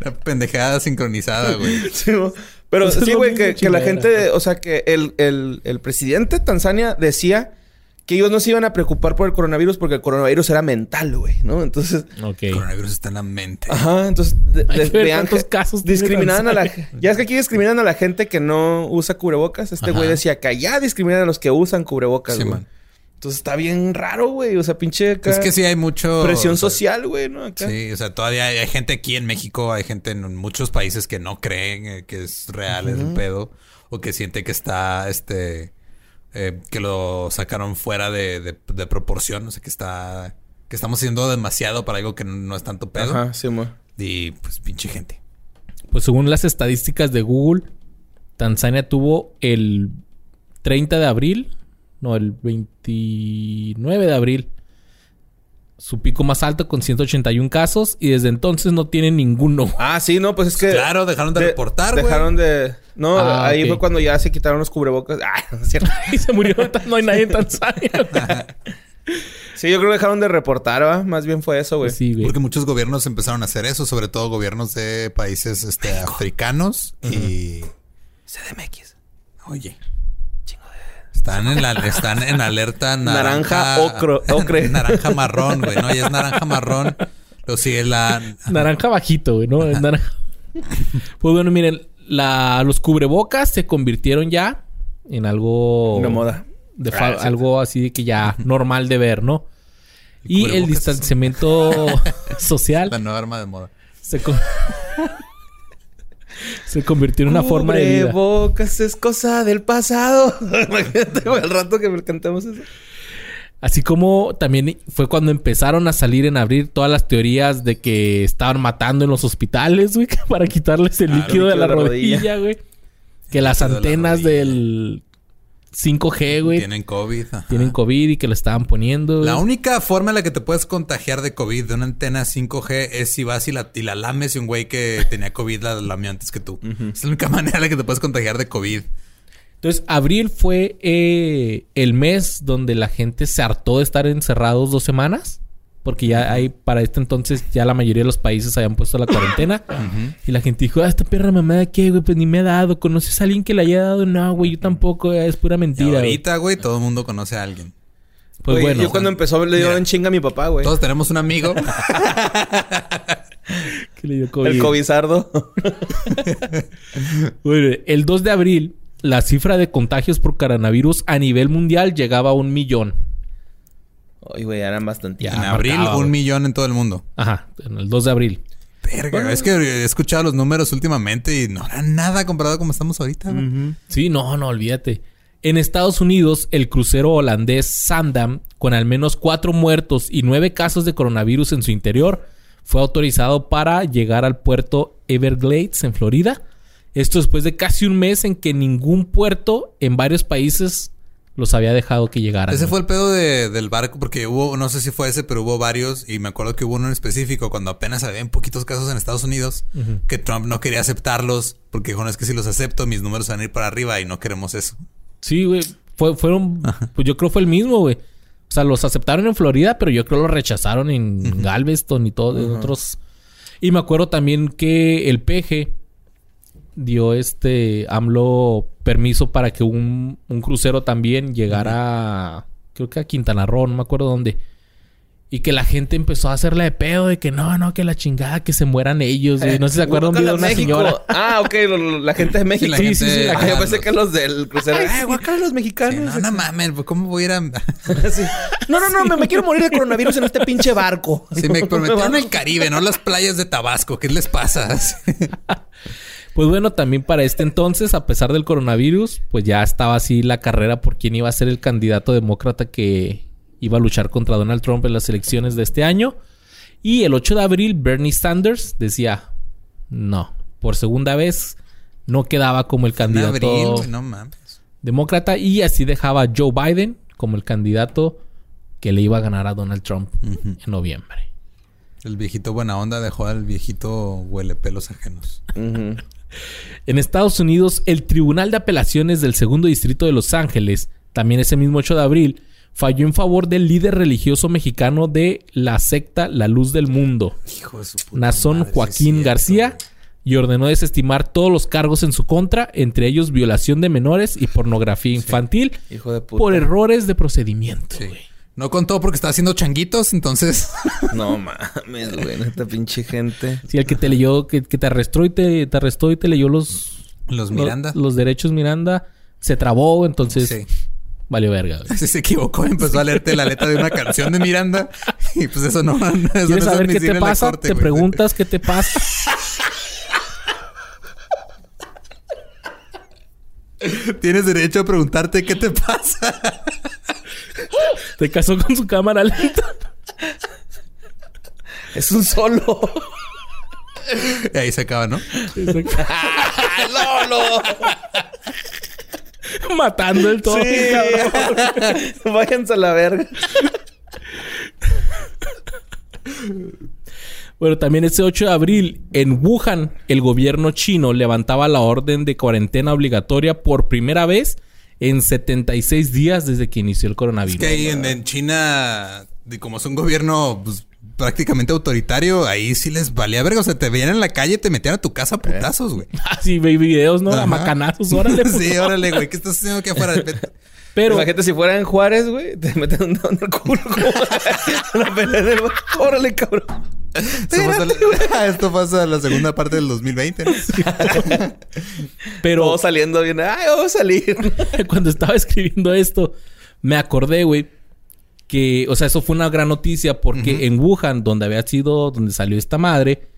Una pendejada sincronizada, güey. Sí, pero sí, güey, que, que la gente, o sea, que el, el, el presidente de Tanzania decía que ellos no se iban a preocupar por el coronavirus porque el coronavirus era mental, güey, ¿no? Entonces. El coronavirus está en la mente. ajá, entonces de, de- vean casos discriminaban a la. Ya es que aquí discriminan a la gente que no usa cubrebocas. Este Ajá. güey decía que allá discriminan a los que usan cubrebocas, Sí, güey. man. Entonces está bien raro, güey. O sea, pinche acá Es que sí hay mucho... presión o sea, social, güey, ¿no? Acá. Sí, o sea, todavía hay, hay gente aquí en México, hay gente en muchos países que no creen eh, que es real el pedo o que siente que está, este, eh, que lo sacaron fuera de, de- de proporción, o sea, que está, que estamos haciendo demasiado para algo que no es tanto pedo. Ajá, sí, mo. Y pues pinche gente. Pues según las estadísticas de Google, Tanzania tuvo el 30 de abril, no, el 29 de abril, su pico más alto con 181 casos y desde entonces no tiene ninguno. Ah, sí, no, pues es que. Claro, dejaron de, reportar, güey. Dejaron de. No, Ah, ahí fue cuando ya se quitaron los cubrebocas. Ah, no es cierto. y se murió, no hay nadie en Tanzania. Sí, yo creo que dejaron de reportar, ¿va? Más bien fue eso, güey. Sí, güey. Porque muchos gobiernos empezaron a hacer eso, sobre todo gobiernos de países este, africanos y CDMX. Oye. Están en la están en alerta naranja, Naranja ocro- ocre. naranja marrón, güey, no, ya es naranja marrón. Lo sigue la Naranja bajito, güey, ¿no? Es naranja. pues bueno, miren, la, los cubrebocas se convirtieron ya en algo... Una moda. de Ah, algo así de que ya normal de ver, ¿no? El Y el distanciamiento social la nueva arma de moda. se, con- se convirtió en una forma de vida. Cubrebocas es cosa del pasado. Imagínate, al rato que cantamos eso. Así como también fue cuando empezaron a salir en abril todas las teorías de que estaban matando en los hospitales, güey, para quitarles el líquido de la líquido de la rodilla. rodilla, güey. Que las de antenas del 5G, güey, Tienen COVID. ajá. tienen COVID y que lo estaban poniendo. La güey. única forma en la que te puedes contagiar de COVID de una antena 5G es si vas y la, y la lames y un güey que tenía COVID la lamió antes que tú. Es la única manera en la que te puedes contagiar de COVID. Entonces, abril fue eh, el mes donde la gente se hartó de estar encerrados dos semanas. Porque ya hay, para este entonces, ya la mayoría de los países habían puesto la cuarentena. Y la gente dijo, ah, esta perra mamada, ¿qué, güey? Pues ni me ha dado. ¿Conoces a alguien que le haya dado? No, güey, yo tampoco. Es pura Y mentira. güey". ahorita, güey, todo el mundo conoce a alguien. Pues Güey, bueno. Yo cuando empezó le dio en chinga a mi papá, güey. Todos tenemos un amigo. que le dio COVID. El cobizardo. Bueno, el 2 de abril, la cifra de contagios por coronavirus a nivel mundial llegaba a un millón. Ay, güey, eran bastante. Ya. en abril, marcaba, un millón en todo el mundo. Ajá, en el 2 de abril. Verga, es que he escuchado los números últimamente y no era nada comparado a como estamos ahorita. Sí, no, no, olvídate. En Estados Unidos, el crucero holandés Sandam, con al menos cuatro muertos y nueve casos de coronavirus en su interior, fue autorizado para llegar al puerto Everglades, en Florida. Esto después de casi un mes en que ningún puerto en varios países los había dejado que llegaran. Ese fue el pedo de- del barco, porque hubo, no sé si fue ese, pero hubo varios, y me acuerdo que hubo uno en específico cuando apenas había poquitos casos en Estados Unidos, que Trump no quería aceptarlos, porque dijo, no es que si los acepto, mis números van a ir para arriba y no queremos eso. Sí, güey. Fue, fueron, pues yo creo fue el mismo, güey. O sea, los aceptaron en Florida, pero yo creo lo rechazaron en Galveston y todo, en otros. Y me acuerdo también que el PG dio este AMLO permiso para que un, un crucero también llegara, a- creo que a Quintana Roo, no me acuerdo dónde. Y que la gente empezó a hacerle de pedo de que no, no, que la chingada, que se mueran ellos. güey. No sé si se acuerdan de una México. señora. Ah, ok, lo- lo- la gente de México. la Sí, gente- sí, sí, la Ah, yo pensé los- que los del crucero. Ay, guacala los Sí, mexicanos. no, no mames, ¿cómo voy a ir a...? Sí. No, no, no, me, me quiero morir de coronavirus en este pinche barco. Si me prometieron el Caribe, no las playas de Tabasco, ¿qué les pasa? Pues bueno, también para este entonces, a pesar del coronavirus, pues ya estaba así la carrera por quién iba a ser el candidato demócrata que iba a luchar contra Donald Trump en las elecciones de este año. Y el 8 de abril, Bernie Sanders decía, no, por segunda vez no quedaba como el candidato abril, no mames. demócrata y así dejaba a Joe Biden como el candidato que le iba a ganar a Donald Trump en noviembre. El viejito buena onda dejó al viejito huele pelos ajenos. En Estados Unidos, el Tribunal de Apelaciones del Segundo Distrito de Los Ángeles, también ese mismo 8 de abril, falló en favor del líder religioso mexicano de la secta La Luz del Mundo, Hijo de su puta Nazón madre, Joaquín García, y ordenó desestimar todos los cargos en su contra, entre ellos violación de menores y pornografía infantil, Hijo de puta. por errores de procedimiento. Sí. No contó porque estaba haciendo changuitos, entonces. No mames, güey. Esta pinche gente. Sí, el que te leyó, que, que te arrestó y te, te arrestó y te leyó los, Los Miranda. los, los derechos Miranda, se trabó, entonces Sí. valió verga, güey. Si se equivocó, empezó a leerte la letra de una canción de Miranda. Y pues eso no, eso no ¿Quieres es saber qué te pasa? corte, te güey. preguntas qué te pasa. Tienes derecho a preguntarte qué te pasa. Te casó con su cámara lenta. Es un solo. Y ahí se acaba, ¿no? ¡Lolo! Matando el todo. Sí, Váyanse a la verga. Bueno, también ese 8 de abril, en Wuhan, el gobierno chino levantaba la orden de cuarentena obligatoria por primera vez en 76 días desde que inició el Es coronavirus. que ahí en, en China, como es un gobierno pues, prácticamente autoritario, ahí sí les valía verga. O sea, te veían en la calle y te metían a tu casa a putazos, güey. Ah, sí, ve videos, ¿no? A macanazos, órale. sí, órale, güey. ¿Qué estás haciendo aquí afuera? Pero, Imagínate si fuera en Juárez, güey. Te meten un dedo en el culo. como la pelea del... Órale, cabrón. Esto pasa, esto pasa en la segunda parte del 2020. ¿no? pero Todo saliendo bien. Ay, vamos a salir. cuando estaba escribiendo esto, me acordé, güey, que, o sea, eso fue una gran noticia porque en Wuhan, donde había sido, donde salió esta madre,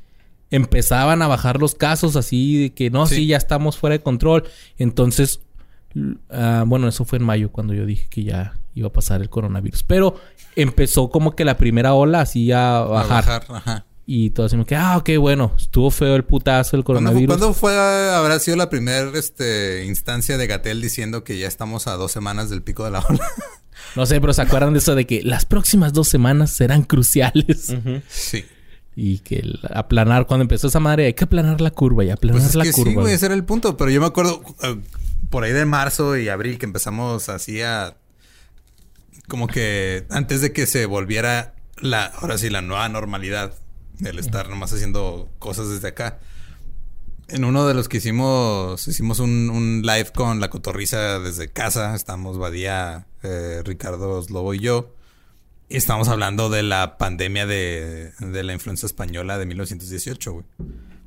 empezaban a bajar los casos así de que no, sí, Sí. ya estamos fuera de control. Entonces, ah, bueno, eso fue en mayo cuando yo dije que ya iba a pasar el coronavirus. Pero empezó como que la primera ola así a A bajar. bajar, ajá. Y todo así como que, ah, ok, bueno, estuvo feo el putazo el ¿Cuándo, coronavirus. cuándo fue, habrá sido la primera este, instancia de Gatel diciendo que ya estamos a dos semanas del pico de la ola? No sé, pero se acuerdan de eso de que las próximas dos semanas serán cruciales. sí. Y que el aplanar, cuando empezó esa madre, hay que aplanar la curva y aplanar Pues es la que curva. sí, güey, ese era el punto. Pero yo me acuerdo eh, por ahí de marzo y abril que empezamos así a... Como que antes de que se volviera la... Ahora sí, la nueva normalidad. El estar nomás haciendo cosas desde acá. En uno de los que hicimos... Hicimos un, un live con la cotorriza desde casa. Estamos Badía, eh, Ricardo Slobo y yo. Y estamos hablando de la pandemia de, de la influenza española de 1918, güey.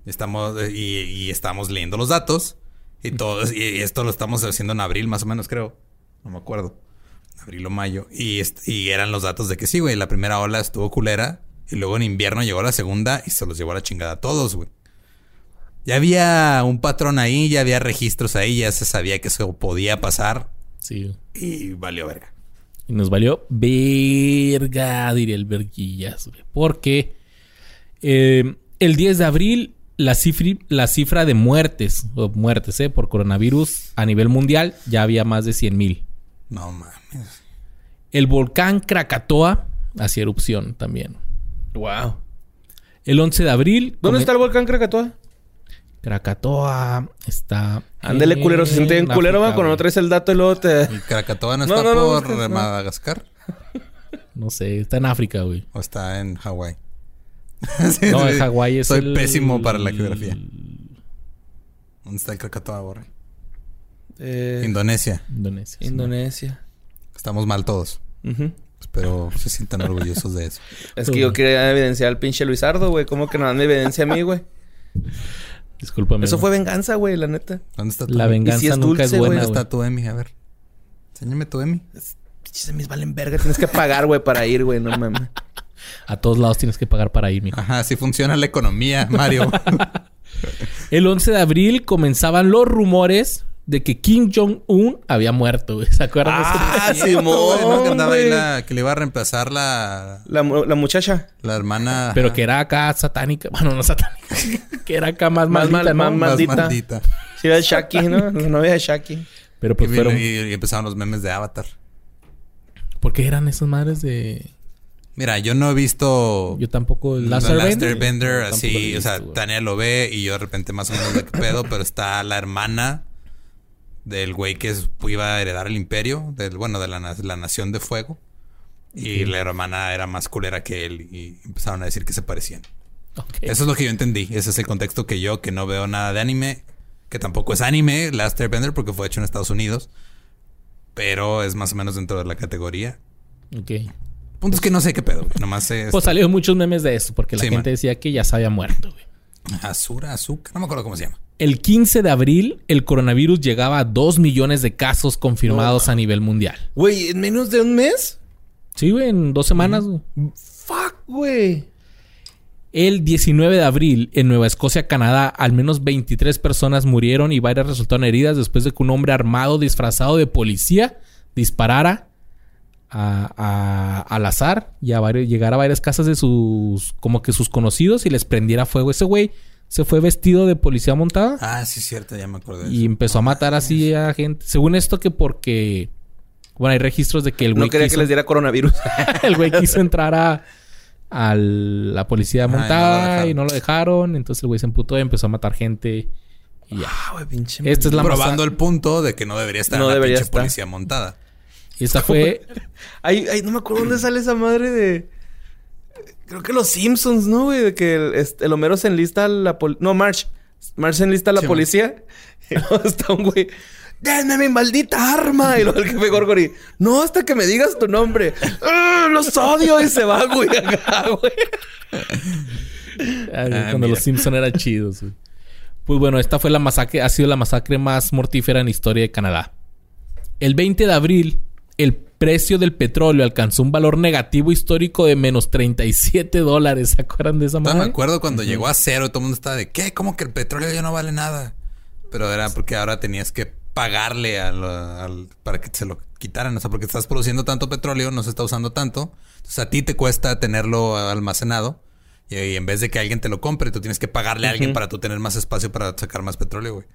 Estamos, eh, y, y estamos leyendo los datos. Y todo, y esto lo estamos haciendo en abril, más o menos, creo. No me acuerdo. Abril o mayo. Y, eran los datos de que sí, güey. La primera ola estuvo culera. Y luego en invierno llegó la segunda y se los llevó a la chingada a todos, güey. Ya había un patrón ahí, ya había registros ahí, ya se sabía que eso podía pasar. Sí. Y valió verga. Y nos valió verga, diría el verguillas, güey. Porque eh, el 10 de abril, la, cifri- la cifra de muertes, o muertes, eh, por coronavirus a nivel mundial ya había más de 100 mil. No mames. El volcán Krakatoa hacía erupción también. Wow. El 11 de abril. ¿Dónde está el volcán Krakatoa? Krakatoa está. Ándele, culero. Se siente bien en culero, África, va, cuando no traes el dato y luego te... ¿Y Krakatoa no No, está no, no, por. Madagascar? No sé, está en África, güey. ¿O está en Hawái? Sí, No, en Hawái es Soy el- pésimo para la geografía. ¿Dónde está el Krakatoa, Borre? Eh, Indonesia. Indonesia. sí. Indonesia. Estamos mal todos. Ujú. Espero se sientan orgullosos de eso. Es que yo quería evidenciar al pinche Luisardo, güey. ¿Cómo que nada me evidencia a mí, güey? Discúlpame. Eso güey. fue venganza, güey, la neta. ¿Dónde está tu La venganza si es nunca dulce, es buena, ¿Dónde güey. está tu Emi? A ver. Enséñame tu Emi. Pinches mis valen verga. Tienes que pagar, güey, para ir, güey. No mames. A todos lados tienes que pagar para ir, mijo. Ajá, así funciona la economía, Mario. El 11 de abril comenzaban los rumores de que Kim Jong-un había muerto, güey. ¿Se acuerdan de? Ah, Cierto, güey, ¿no? Que Simón, andaba ahí la... Que le iba a reemplazar la... La, la muchacha. La hermana... Pero que era acá satánica. Bueno, no satánica. que era acá más, Más maldita, mal- ¿no? más- más maldita. Sí, era Shaki, ¿no? La novia de Shaki. Pero pues fueron... y- y empezaron los memes de Avatar. ¿Por qué eran esas madres de...? Mira, yo no he visto... Yo tampoco... Yo tampoco lo así, o sea. Tania lo ve y yo de repente más o menos de qué pedo, pero está la hermana del güey que es- iba a heredar el imperio, del, bueno, de la, la nación de fuego. Y la hermana era más culera que él y empezaron a decir que se parecían. Eso es lo que yo entendí. Ese es el contexto que yo, que no veo nada de anime, que tampoco es anime, Last Airbender, porque fue hecho en Estados Unidos, pero es más o menos dentro de la categoría. Ok. Punto es que no sé qué pedo, güey. Nomás sé Pues salieron muchos memes de eso. Porque la Sí, gente man. decía que ya se había muerto, güey. Azura, azúcar, no me acuerdo cómo se llama. El 15 de abril, el coronavirus llegaba a 2 millones de casos confirmados a nivel mundial. Güey, ¿en menos de un mes? Sí, güey, en dos semanas. güey. Fuck, güey. El 19 de abril, en Nueva Escocia, Canadá, al menos 23 personas murieron y varias resultaron heridas después de que un hombre armado disfrazado de policía disparara a- a- al azar y a varios- llegara a varias casas de sus, como que sus conocidos y les prendiera fuego. Ese güey se fue vestido de policía montada Ah, sí, cierto, ya me acordé y eso. empezó a matar así a gente. Según esto que porque... Bueno, hay registros de que el No güey quería que les diera coronavirus. el güey quiso entrar a, a la policía no montada y no lo dejaron. Entonces el güey se emputó y empezó a matar gente. Y ya. Ah, güey, pinche. Esta es la Probando masa- el punto de que no debería estar No una debería pinche estar. policía montada. Y esta fue... Ay, ay, no me acuerdo dónde sale esa madre de. Creo que los Simpsons, ¿no, güey? De que el, este, el Homero se enlista a la policía. No, March. March se enlista a la Sí, policía. Y luego está un güey. ¡Denme mi maldita arma! Y luego el jefe Gorgory. No, hasta que me digas tu nombre. ¡Ah, ¡Los odio! Y se va, güey, acá, güey. Ay, Ah, cuando mira. los Simpson eran chidos. güey. Pues bueno, esta fue la masacre, ha sido la masacre más mortífera en la historia de Canadá. El 20 de abril, el precio del petróleo alcanzó un valor negativo histórico de menos 37 dólares. ¿Se acuerdan de esa Todavía madre? me acuerdo cuando llegó a cero, todo el mundo estaba de ¿qué? ¿Cómo que el petróleo ya no vale nada? Pero era porque ahora tenías que pagarle al, al- para que se lo quitaran. O sea, porque estás produciendo tanto petróleo, no se está usando tanto. Entonces a ti te cuesta tenerlo almacenado. Y, y en vez de que alguien te lo compre, tú tienes que pagarle a alguien para tú tener más espacio para sacar más petróleo, güey.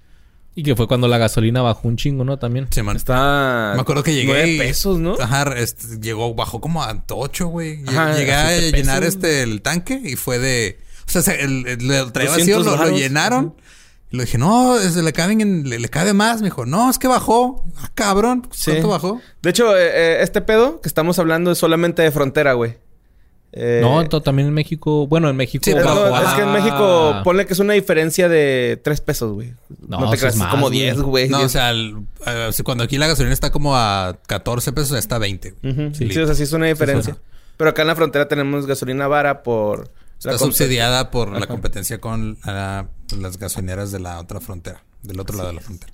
Y que fue cuando la gasolina bajó un chingo, ¿no? También. Sí, man. Está. Me acuerdo que llegué. Nueve y- pesos, ¿no? Ajá, este, llegó, bajó como a 8, güey. Ajá, Llegué a llenar pesos. este el tanque y fue de. O sea, se- el, el- lo traía 200 vacío, lo, llenaron. Y le dije, no, es- le caben en- le, le cabe más. Me dijo, no, es que bajó. Ah, cabrón, Sí. ¿cuánto bajó? De hecho, eh, eh, este pedo que estamos hablando es solamente de frontera, güey. Eh, No, también en México. Bueno, en México. Sí, es, pero- no, es que en México, ponle que es una diferencia de 3 pesos, güey. No, No, te creas, más, como güey. 10, güey. No, o 10. sea, el- eh, cuando aquí la gasolina está como a 14 pesos, está a 20. güey. Ujú. Sí, o sea, sí es una diferencia. Pero acá en la frontera tenemos gasolina vara por... Está la subsidiada por la competencia con las gasolineras de la otra frontera, del otro lado de la frontera.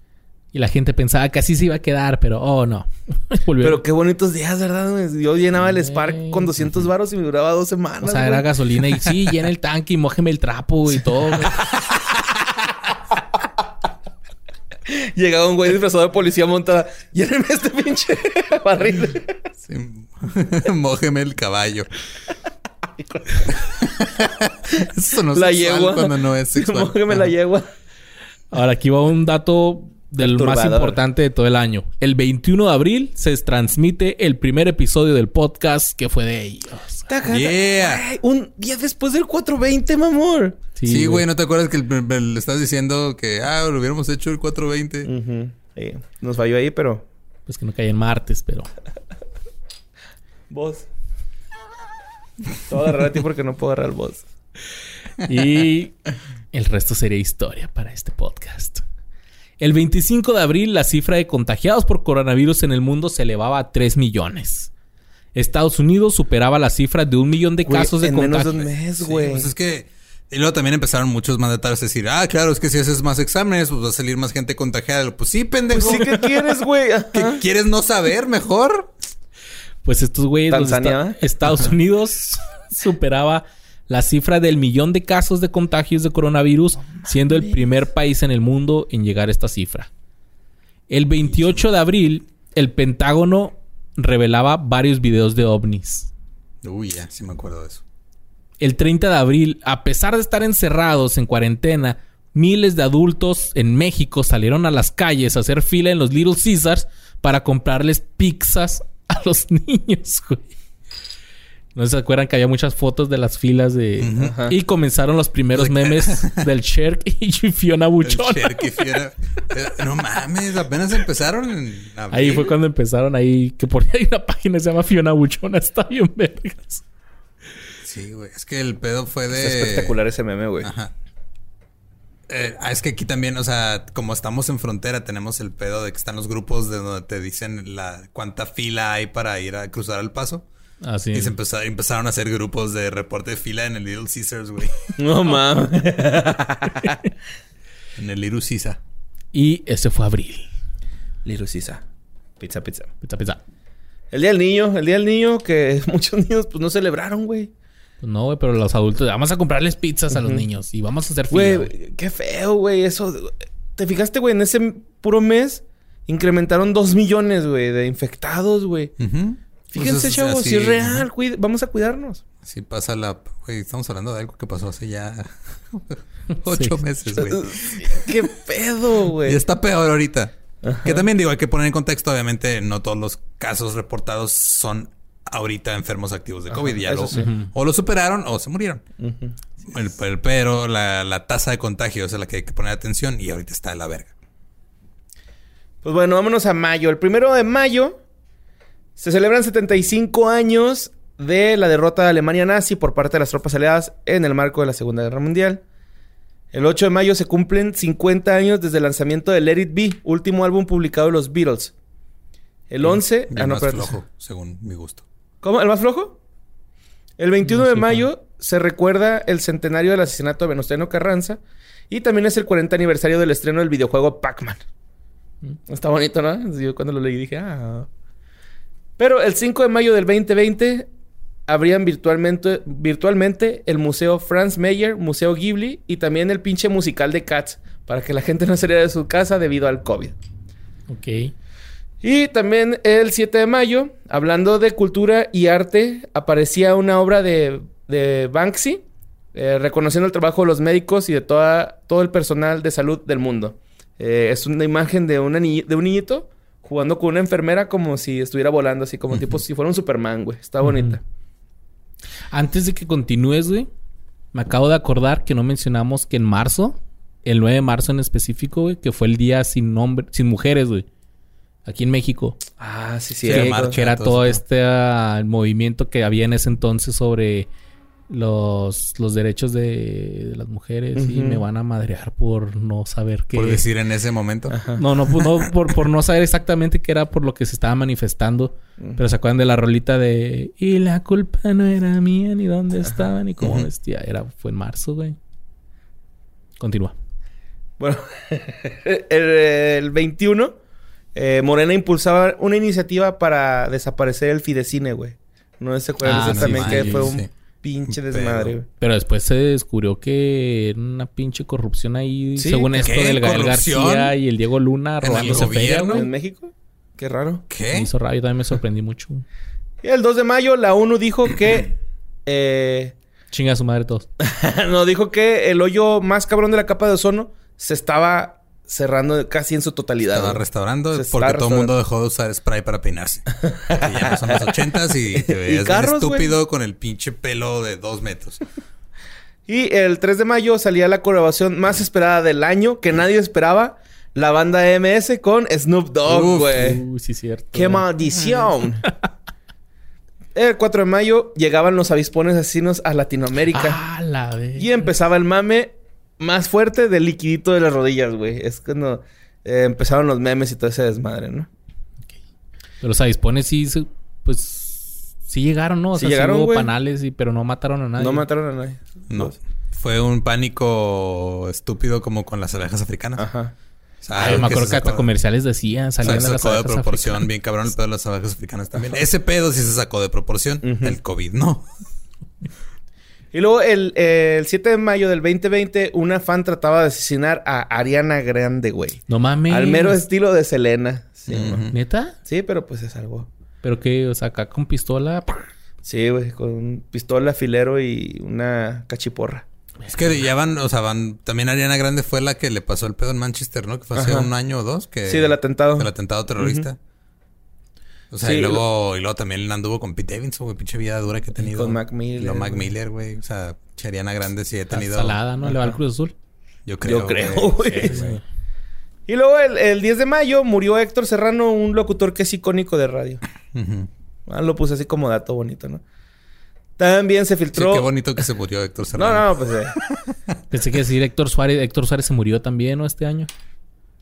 Y la gente pensaba que así se iba a quedar, pero oh no. Pero qué bonitos días, ¿verdad? Yo llenaba el Spark con 200 varos y me duraba dos semanas. o sea, era gasolina y sí, llena el tanque y mójeme el trapo y todo. güey. Llegaba un güey disfrazado de policía montada. Lléneme este pinche barril. Sí. Mójeme el caballo. Eso no es la sexual yegua. cuando no es sexual. Mójeme la yegua. Ahora aquí va un dato del más importante de todo el año. El 21 de abril se transmite el primer episodio del podcast que fue de ellos. Yeah. Un día después del 420, mamor. Sí, güey, ¿no te acuerdas que el- el- le estás diciendo que, ah, lo hubiéramos hecho el 420? Ujú. Sí, nos falló ahí, pero... Pues que no cae en martes, pero... Vos. Te voy a agarrar a ti porque no puedo agarrar al boss. Y el resto sería historia para este podcast. El 25 de abril, la cifra de contagiados por coronavirus en el mundo se elevaba a 3 millones. Estados Unidos superaba la cifra de un millón de casos de en menos de un mes, Sí, güey. pues es que... Y luego también empezaron muchos mandatarios a decir, ah, claro, es que si haces más exámenes, pues va a salir más gente contagiada. Pues sí, pendejo. Pues sí, ¿qué quieres, güey? Ajá. ¿Qué quieres no saber mejor? Pues estos güeyes. Estados Unidos superaba la cifra del millón de casos de contagios de coronavirus, siendo el primer país en el mundo en llegar a esta cifra. El 28 de abril, el Pentágono revelaba varios videos de ovnis. Uy, ya, sí me acuerdo de eso. El 30 de abril, a pesar de estar encerrados en cuarentena, miles de adultos en México salieron a las calles a hacer fila en los Little Caesars para comprarles pizzas a los niños, güey. ¿No se acuerdan que había muchas fotos de las filas de... Ajá. Y comenzaron los primeros memes del Cherk y Fiona El Buchona. Cherky Fiera. Eh, No mames, apenas empezaron en abril. Ahí fue cuando empezaron ahí... Que por ahí hay una página que se llama Fiona Buchona. Está bien vergas. Sí, güey. Es que el pedo fue de... Es espectacular ese meme, güey. Ajá. Eh, ah, es que aquí también, o sea, como estamos en frontera, tenemos el pedo de que están los grupos de donde te dicen la cuánta fila hay para ir a cruzar el paso. Así. Y se empezó- empezaron a hacer grupos de reporte de fila en el Little Caesars, güey. No mames. En el Irusisa. Y ese fue abril. Lirusisa. Pizza, pizza. Pizza, pizza. El día del niño, el día del niño que muchos niños pues no celebraron, güey. Pues no, güey, pero los adultos... Vamos a comprarles pizzas a los niños. Y vamos a hacer fila, güey. Qué feo, güey. Eso. ¿Te fijaste, güey? En ese puro mes incrementaron dos millones, güey, de infectados, güey. Ujú. Fíjense, Pues chavos, si es real, vamos a cuidarnos. Así pasa la... Güey, estamos hablando de algo que pasó hace ya... Ocho meses, güey. qué pedo, Y güey. está peor ahorita. Que también digo, hay que poner en contexto, obviamente, no todos los casos reportados son ahorita enfermos activos de COVID. ya lo, sí. O lo superaron o se murieron. El- el- pero la, la tasa de contagio es a la que hay que poner atención y ahorita está de la verga. Pues bueno, vámonos a mayo. El primero de mayo se celebran 75 años de la derrota de Alemania nazi por parte de las tropas aliadas en el marco de la Segunda Guerra Mundial. El 8 de mayo se cumplen 50 años desde el lanzamiento de Let It Be, último álbum publicado de los Beatles. El 11... Bien ah, no, más espérate. flojo, según mi gusto. ¿Cómo? ¿El más flojo? El 21 No de mayo se recuerda el centenario del asesinato de Venustiano Carranza y también es el 40 aniversario del estreno del videojuego Pac-Man. Está bonito, ¿no? Yo cuando lo leí dije, ah. Pero el 5 de mayo del 2020 abrían virtualmente, virtualmente el Museo Franz Mayer, Museo Ghibli y también el pinche musical de Cats para que la gente no saliera de su casa debido al COVID. Ok. Y también el 7 de mayo, hablando de cultura y arte, aparecía una obra de, de Banksy, eh, reconociendo el trabajo de los médicos y de toda, todo el personal de salud del mundo. Eh, es una imagen de, una ni- de un niñito jugando con una enfermera como si estuviera volando, así como tipo si fuera un Superman, güey. Está bonita. Antes de que continúes, güey, me acabo de acordar que no mencionamos que en marzo, el 9 de marzo en específico, güey, que fue el día sin nombre, sin mujeres, güey. Aquí en México. Ah, sí, sí. Sí, que, marcha, que era todo este ah, movimiento que había en ese entonces sobre los, los derechos de, de las mujeres y me van a madrear por no saber qué. Por decir en ese momento. No, no, pues, no por, por no saber exactamente qué era por lo que se estaba manifestando. Pero se acuerdan de la rolita de Y la culpa no era mía, ni dónde estaba, ni cómo vestía. Era, fue en marzo, güey. Continúa. Bueno, el, el 21, eh, Morena impulsaba una iniciativa para desaparecer el Fidecine, güey. No se acuerdan Ah, sí, también sí, que sí, fue sí. Pinche desmadre, güey. Pero después se descubrió que era una pinche corrupción ahí, Sí, según esto del Gael ¿Corrupción? García y el Diego Luna ¿En el robándose feria, güey. ¿En México? Qué raro. Me ¿Qué? hizo raro, yo también me sorprendí mucho. Y el 2 de mayo la ONU dijo que... eh, Chinga a su madre todos. no, dijo que el hoyo más cabrón de la capa de ozono se estaba cerrando casi en su totalidad. Estaba restaurando Se porque todo el mundo dejó de usar spray para peinarse. Ya no son los ochentas y te veías carros, estúpido con el pinche pelo de dos metros. Y el 3 de mayo salía la colaboración más esperada del año que nadie esperaba. La banda MS con Snoop Dogg, güey. Uy, sí, cierto. ¡Qué maldición! el 4 de mayo llegaban los avispones asesinos a Latinoamérica. Ah, la. Y empezaba el mame más fuerte del liquidito de las rodillas, güey. Es cuando eh, empezaron los memes y todo ese desmadre, ¿no? Pero los avispones sí, se- pues... Sí llegaron, ¿no? O Sí sea, sí llegaron, hubo güey. panales, y, pero no mataron a nadie. No mataron a nadie. No. Fue un pánico estúpido como con las abejas africanas. Ajá. O sea, Ay, me acuerdo que hasta comerciales decían, o sea, salían se de las sacó de proporción africanas. bien cabrón el pedo de las abejas africanas también. Ese pedo sí se sacó de proporción. El COVID no. Y luego el, eh, el 7 de mayo del 2020, una fan trataba de asesinar a Ariana Grande, güey. No mames. Al mero estilo de Selena. Sí. ¿Neta? Sí, pero pues es algo. Pero que, o sea, acá con pistola... Sí, güey, con pistola, filero y una cachiporra. Es que ya van, o sea, van. También Ariana Grande fue la que le pasó el pedo en Manchester, ¿no? Que fue hace Ajá. un año o dos. Que, Sí, del atentado. Del atentado terrorista. O sea, Sí, y luego, y luego también anduvo con Pete Davidson, güey, pinche vida dura que ha tenido. con Mac Miller, Y luego Mac güey. Miller, güey. O sea, che, Ariana Grande sí ha Está tenido. salada, ¿no? Le va al Cruz Azul. Yo creo. Yo creo, güey. Sí. Y luego el, el 10 de mayo murió Héctor Serrano, un locutor que es icónico de radio. Ah, lo puse así como dato bonito, ¿no? También se Sí, filtró. qué bonito que se murió Héctor no, Serrano. no, pues eh, Pensé que decir Héctor Suárez. Héctor Suárez se murió también, ¿no? Este año.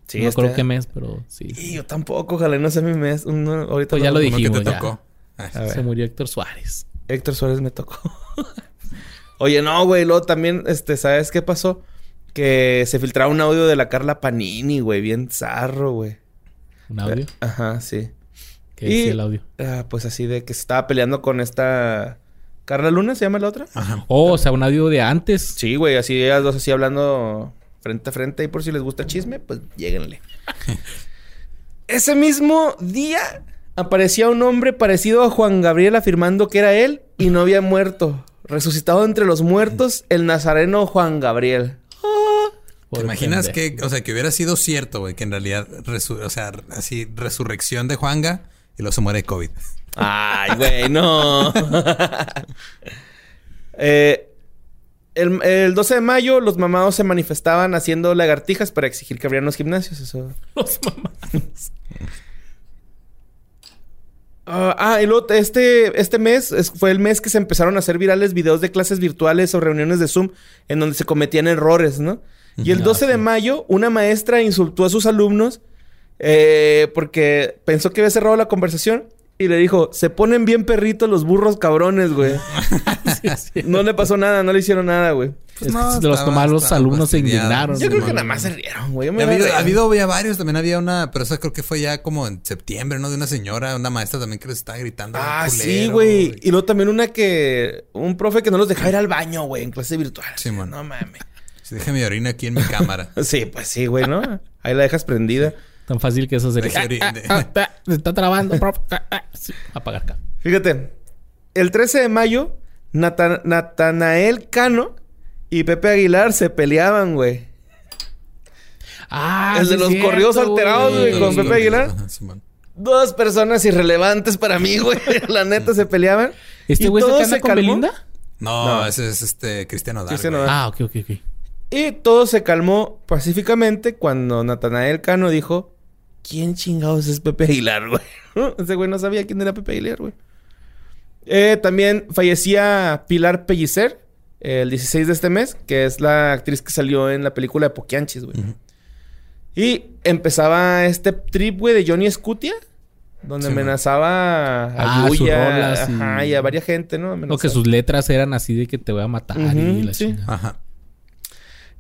Sí, no me acuerdo este- qué mes, pero sí. Y yo tampoco, ojalá no sea mi mes. Uno- ahorita Pues ya lo dijimos, te ya. tocó. Ah. Se murió Héctor Suárez. Héctor Suárez me tocó. Oye, no, güey. Luego también, este, ¿sabes qué pasó? que se filtraba un audio de la Carla Panini, güey, bien zarro, güey. ¿Un audio? Ajá, sí. ¿Qué y- decía el audio? Ah, pues así de que se estaba peleando con esta Carla Luna, ¿se llama la otra? Ajá. Oh, o sea, un audio de antes. Sí, güey, así ellas dos así hablando frente a frente y por si les gusta el chisme, pues lléguenle. Ese mismo día aparecía un hombre parecido a Juan Gabriel afirmando que era él y no había muerto. Resucitado entre los muertos, el nazareno Juan Gabriel. ¿Te Por imaginas que, o sea, que hubiera sido cierto, güey, que en realidad, resu- o sea, así, resurrección de Juanga y luego se muere de COVID? Ay, güey, no. Eh, el, el 12 de mayo, los mamados se manifestaban haciendo lagartijas para exigir que abrieran los gimnasios. Eso. Los mamás. Ah, ah, y luego este, este mes es- fue el mes que se empezaron a hacer virales videos de clases virtuales o reuniones de Zoom en donde se cometían errores, ¿no? Y el Ah, 12 de sí. mayo, una maestra insultó a sus alumnos eh, porque pensó que había cerrado la conversación y le dijo: Se ponen bien perritos los burros cabrones, güey. Sí, sí. No le pasó nada, no le hicieron nada, güey. Es no, que los estaba alumnos se indignaron. Yo creo que nada más se rieron, güey. Ha habido, ha habido ya varios, también había una, pero esa creo que fue ya como en septiembre, ¿no? De una señora, una maestra también que les estaba gritando. Ah, culero, sí, güey. Y luego también una que. Un profe que no los dejaba ir al baño, güey, en clase virtual. Sí, man. No mames. Sí, dejé mi orina aquí en mi cámara. Sí, pues sí, güey, ¿no? Ahí la dejas prendida. Tan fácil que eso sería. Se está trabando, profe. Sí. Apagar acá. Fíjate, el 13 de mayo, Nata- Natanael Cano y Pepe Aguilar se peleaban, güey. Ah, El de los es corridos cierto, alterados, güey, con Pepe Aguilar. Ajá. Dos personas irrelevantes para mí, güey. La neta se peleaban. ¿Este Y güey se con. Belinda? No, No. ese es este Cristiano Dal. Cristiano. Dal. Ah, ok, ok, ok. Y todo se calmó pacíficamente cuando Natanael Cano dijo: ¿Quién chingados es Pepe Aguilar, güey? Ese güey no sabía quién era Pepe Aguilar, güey. Eh, también fallecía Pilar Pellicer eh, el 16 de este mes, que es la actriz que salió en la película de Poquianchis, güey. Y empezaba este trip, güey, de Johnny Scutia, donde Sí, man. amenazaba a Ah, Yuya, y- ajá, y... a varias gente, ¿no? No, que Amenazaba. sus letras eran así de que te voy a matar y la sí. chingada. Ajá.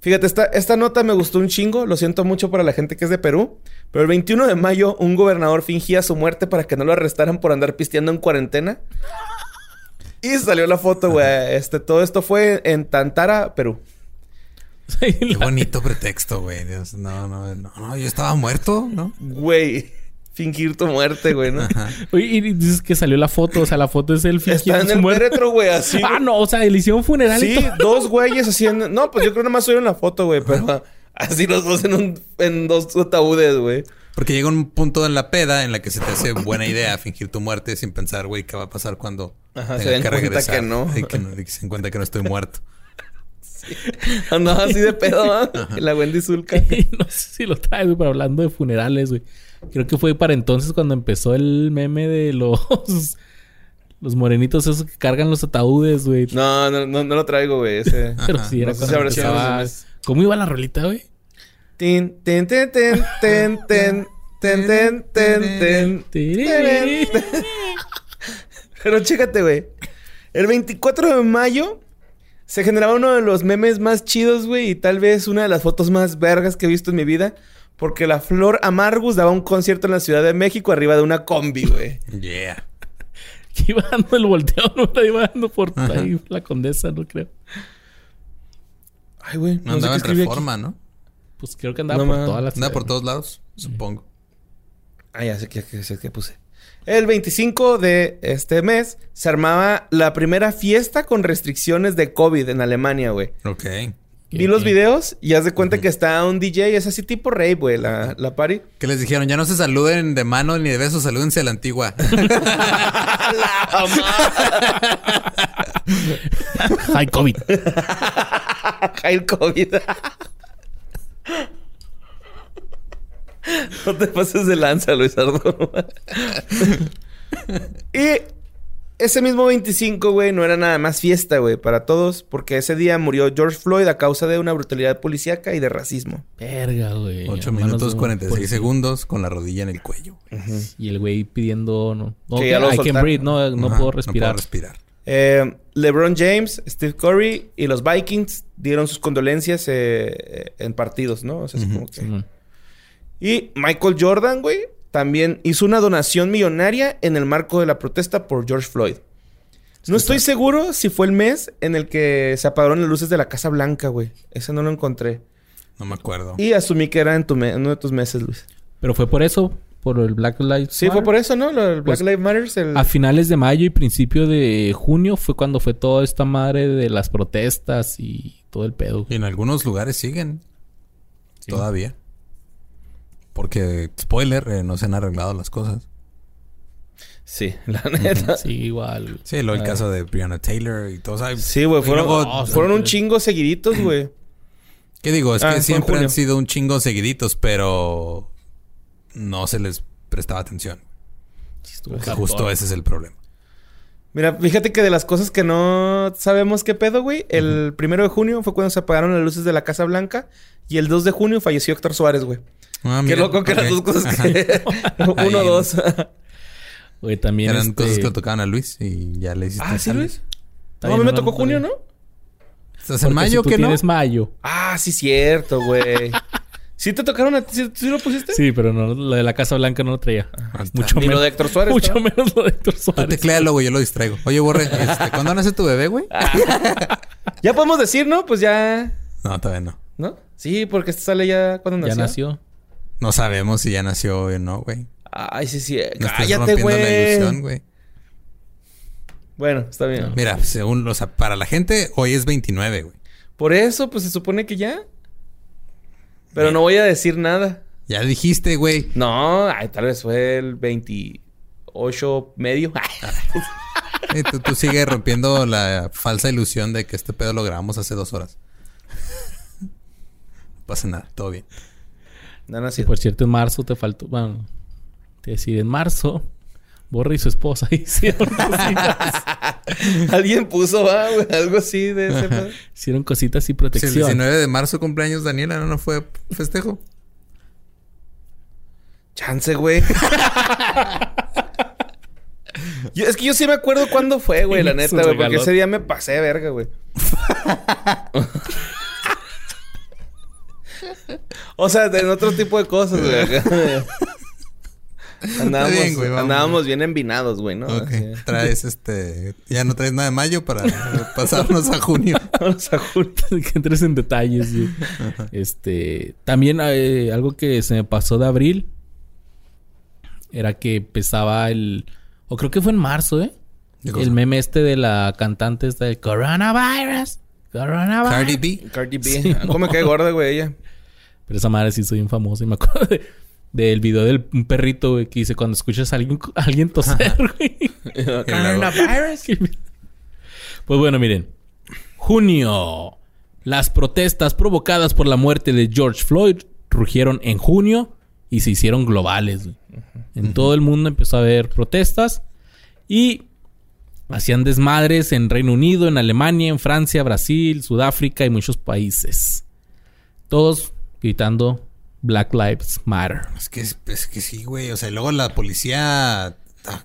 Fíjate, esta, esta nota me gustó un chingo. Lo siento mucho para la gente que es de Perú. Pero el 21 de mayo, un gobernador fingía su muerte para que no lo arrestaran por andar pisteando en cuarentena. Y salió la foto, güey. Este, todo esto fue en Tantara, Perú. Qué bonito pretexto, güey. Dios, No, no, no, no, yo estaba muerto, ¿no? Güey, fingir tu muerte, güey, ¿no? Ajá. Oye, y dices que salió la foto, o sea, la foto es el Está fingiendo en el féretro, güey, así. Ah, no, o sea, le hicieron funeral y Sí, todo. dos güeyes haciendo. No, pues yo creo que nada más subieron la foto, güey, pero así los dos en, un, en dos ataúdes, güey. Porque llega un punto en la peda en la que se te hace buena idea fingir tu muerte sin pensar, güey, ¿qué va a pasar cuando Ajá, se den cuenta que no. Y que, no- y que se den cuenta que no estoy muerto. Andaba así de pedo, ¿no? La Wendy Zulka. no sé si lo traes, güey, pero hablando de funerales, güey. Creo que fue para entonces cuando empezó el meme de los... Los morenitos esos que cargan los ataúdes, güey. No, no, no, no lo traigo, güey. Ese. Pero sí, era No cuando empezaba... ¿Cómo iba la rolita, güey? Tin, tin, tin, tin, tin, tin, tin, tin, tin, tin, tin. Pero chécate, güey. El 24 de mayo se generaba uno de los memes más chidos, güey, y tal vez una de las fotos más vergas que he visto en mi vida. Porque la Flor Amargus daba un concierto en la Ciudad de México arriba de una combi, güey. Yeah. Que iba dando el volteo, no la iba dando por ahí la condesa, no creo. Ay, güey. No No, sé andaba qué en escribí aquí. reforma, ¿no? Pues creo que andaba No, por man. todas las... Andaba por todos lados, supongo. Ah, ya sé que, que, sé que puse. El 25 de este mes se armaba la primera fiesta con restricciones de COVID en Alemania, güey. Ok. Vi los videos y haz de cuenta que está un DJ, es así tipo rave, güey, la, la party. ¿Qué les dijeron? Ya no se saluden de mano ni de besos, salúdense a la antigua. Ay, COVID. Jair COVID. no te pases de lanza, Luis Ardo. y ese mismo 25, güey, no era nada más fiesta, güey, para todos, porque ese día murió George Floyd a causa de una brutalidad policíaca y de racismo. Verga, güey. 8 A manos de minutos un 46 policía. segundos con la rodilla en el cuello. Y el güey pidiendo... No, lo I can breathe. No, no Ajá, puedo respirar. No puedo respirar. Eh, LeBron James, Steve Curry y los Vikings dieron sus condolencias eh, en partidos, ¿no? O sea, es como que- Simón. Y Michael Jordan, güey, también hizo una donación millonaria en el marco de la protesta por George Floyd. No estoy seguro si fue el mes en el que se apagaron las luces de la Casa Blanca, güey. Ese no lo encontré. No me acuerdo. Y asumí que era en, tu en uno de tus meses, Luis. Pero fue por eso, por el Black Lives Sí, fue Matter. por eso, ¿no? Lo del Black Pues, Lives Matter. el- A finales de mayo y principio de junio fue cuando fue toda esta madre de las protestas y todo el pedo. Y en algunos lugares siguen. Sí. Todavía. Porque, spoiler, eh, no se han arreglado las cosas. Sí, la neta. Sí, igual. Sí, lo el caso de Breonna Taylor y todo. ¿sabes? Sí, güey. Y Fueron, luego- Oh, fueron un chingo seguiditos, güey. ¿Qué digo? Es Ah, que siempre han sido un chingo seguiditos, pero no se les prestaba atención. Sí, justo ese es el problema. Mira, fíjate que de las cosas que no sabemos qué pedo, güey. El primero de junio fue cuando se apagaron las luces de la Casa Blanca. Y el 2 de junio falleció Héctor Suárez, güey. Ah, Qué mira, loco que ok. las dos cosas que... Ahí Uno, en- dos. Güey, también Eran este, cosas que le tocaban a Luis y ya le hiciste ah, ¿sí. Luis? No, a mí me tocó no, junio, ¿no? ¿Estás en mayo si o tú qué no? tienes mayo. Ah, sí, cierto, güey. ¿Sí te tocaron a ti? ¿Sí, sí lo pusiste? Sí, pero no, lo de la Casa Blanca no lo traía. Mucho Ni lo menos. de Héctor Suárez. Mucho ¿no? menos lo de Héctor Tú Suárez. tecléalo, güey, yo lo distraigo. Oye, Borre, este, ¿cuándo nace tu bebé, güey? Ya podemos decir, ¿no? Pues ya... No, todavía no. ¿No? Sí, porque este sale ya cuando Ya nació. No sabemos si ya nació o no, güey. Ay, sí, sí. No estás Cállate, rompiendo la ilusión, güey. güey. Bueno, está bien. Mira, según, sea, para la gente, hoy es 29, güey. Por eso, pues se supone que ya. Pero no voy a decir nada. Ya dijiste, güey. No, ay, tal vez fue el 28 medio. Eh, tú, tú sigues rompiendo la falsa ilusión de que este pedo lo grabamos hace dos horas. No pasa nada, todo bien. No, no, Sí, pues, sí. por cierto, en marzo te faltó. Bueno, te decir, en marzo, Borre y su esposa hicieron cositas. Alguien puso ah, güey, algo así de ese. hicieron cositas y el protección. 19 de marzo cumpleaños Daniela, ¿no, no fue festejo? Chance, güey. Yo- es que yo sí me acuerdo cuándo fue, güey, la neta, güey. Porque ese día me pasé de verga, güey. o sea, en otro tipo de cosas, güey. Andábamos, bien, güey, vamos. andábamos bien envinados, güey, ¿no? ok. Así. Traes este. Ya no traes nada de mayo para pasarnos a junio. Vamos a junio. que entres en detalles. sí. Este, también eh, algo que se me pasó de abril era que empezaba el, o creo que fue en marzo, ¿eh? El meme este de la cantante esta de coronavirus, coronavirus. Cardi B. Cardi B. Sí, ¿Cómo me cae gorda, güey, ella? Pero esa madre sí soy bien famosa y me acuerdo de- del video del un perrito, güey, que dice cuando escuchas a alguien, a alguien toser, güey. Coronavirus. Pues bueno, miren. Junio. Las protestas provocadas por la muerte de George Floyd rugieron en junio y se hicieron globales. güey. En todo el mundo empezó a haber protestas y hacían desmadres en Reino Unido, en Alemania, en Francia, Brasil, Sudáfrica y muchos países. Todos gritando Black Lives Matter. Es que, es, que sí, güey. O sea, y luego la policía a- a-